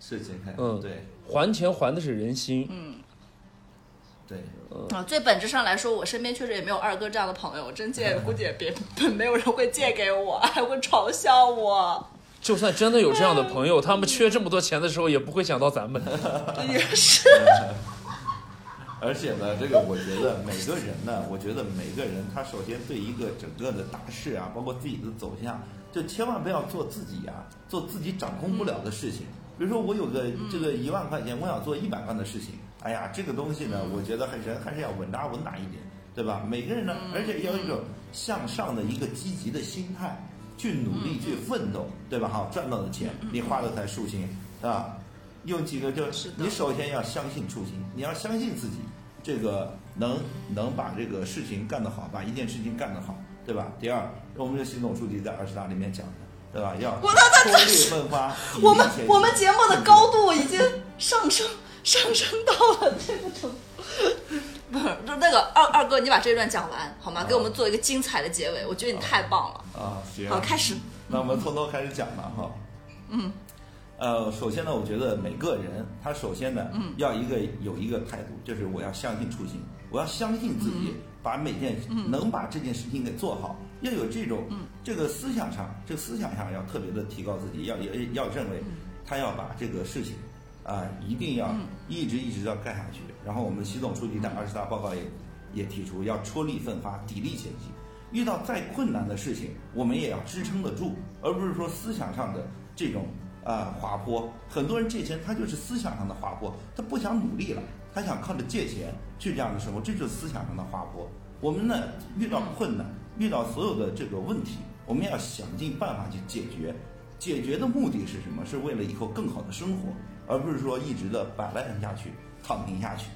是情感，嗯对还钱还的是人心。对，啊，最本质上来说，我身边确实也没有二哥这样的朋友，真借估计也别 <laughs> 没有人会借给我，还会嘲笑我。<laughs> 就算真的有这样的朋友，他们缺这么多钱的时候，也不会想到咱们。<laughs> 也是，而且呢，这个我觉得每个人呢，我觉得每个人他首先对一个整个的大事啊，包括自己的走向，就千万不要做自己啊，做自己掌控不了的事情。比如说我有个这个一万块钱，我想做一百万的事情，哎呀，这个东西呢，我觉得还人还是要稳扎稳打一点，对吧？每个人呢，而且要有一种向上的一个积极的心态，去努力去奋斗，对吧？好，赚到的钱你花的才舒心，对吧？用几个就是你首先要相信初心，你要相信自己，这个能能把这个事情干得好，把一件事情干得好，对吧？第二，我们的习总书记在二十大里面讲的，对吧？要我那脱力奋发，我们我们节目的高度已经上升上升到了这个程度。不是，就那个二二哥，你把这一段讲完好吗？给我们做一个精彩的结尾，我觉得你太棒了。啊，行，好，开始。那我们从头开始讲吧哈。嗯。呃，首先呢，我觉得每个人他首先呢，嗯要一个有一个态度，就是我要相信初心，我要相信自己，把每件能把这件事情给做好，要有这种这个思想上，这个思想上要特别的提高自己，要也要认为他要把这个事情啊、一定要一直一直要干下去。然后我们习总书记在二十大报告也也提出要出力奋发，砥砺前行。遇到再困难的事情，我们也要支撑得住，而不是说思想上的这种啊、滑坡。很多人借钱，他就是思想上的滑坡，他不想努力了，他想靠着借钱去这样的生活，这就是思想上的滑坡。我们呢，遇到困难，遇到所有的这个问题，我们要想尽办法去解决。解决的目的是什么？是为了以后更好的生活，而不是说一直的摆烂下去、躺平下去。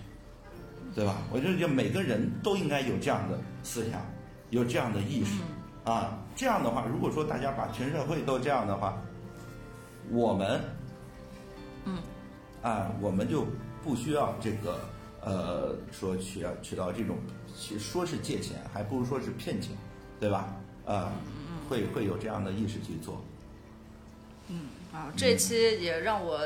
对吧？我就觉得每个人都应该有这样的思想，有这样的意识，啊，这样的话，如果说大家把全社会都这样的话，我们，嗯，啊，我们就不需要这个呃说取到取到这种，说是借钱，还不如说是骗钱，对吧？啊，会会有这样的意识去做。嗯啊，这期也让我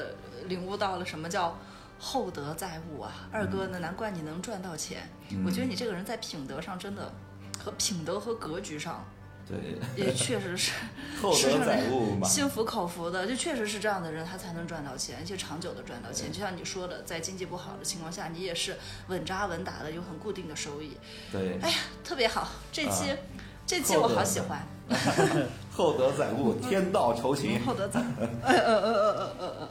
领悟到了什么叫厚德载物啊！二哥呢，难怪你能赚到钱。我觉得你这个人在品德上真的和品德和格局上对，也确实是厚德载物嘛。心服口服的，就确实是这样的人，他才能赚到钱，而且长久的赚到钱。就像你说的，在经济不好的情况下，你也是稳扎稳打的，有很固定的收益。对，哎呀，特别好，这期、啊这期我好喜欢。<laughs> 厚德载物，天道酬勤。厚德载，呃呃呃呃呃呃呃，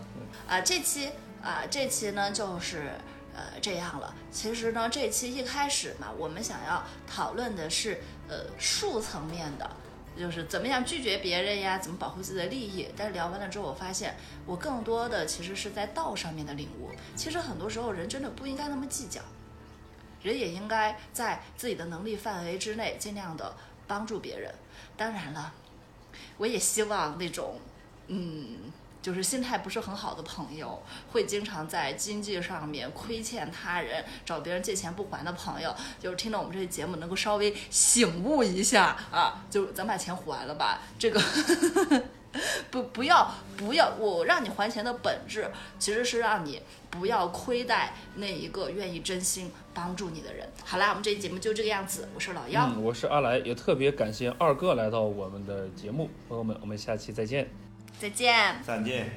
啊，这期啊，这期呢就是呃这样了。其实呢，这期一开始嘛，我们想要讨论的是呃术层面的。就是怎么样拒绝别人呀，怎么保护自己的利益。但是聊完了之后，我发现我更多的其实是在道上面的领悟。其实很多时候人真的不应该那么计较，人也应该在自己的能力范围之内尽量的帮助别人。当然了，我也希望那种，嗯，就是心态不是很好的朋友，会经常在经济上面亏欠他人，找别人借钱不还的朋友，就是听到我们这期节目能够稍微醒悟一下啊，就咱把钱还了吧，这个。不，不要，不要！我让你还钱的本质，其实是让你不要亏待那一个愿意真心帮助你的人。好啦，我们这期节目就这个样子。我是老幺，我是阿来，也特别感谢二哥来到我们的节目，朋友们，我们下期再见。再见。再见。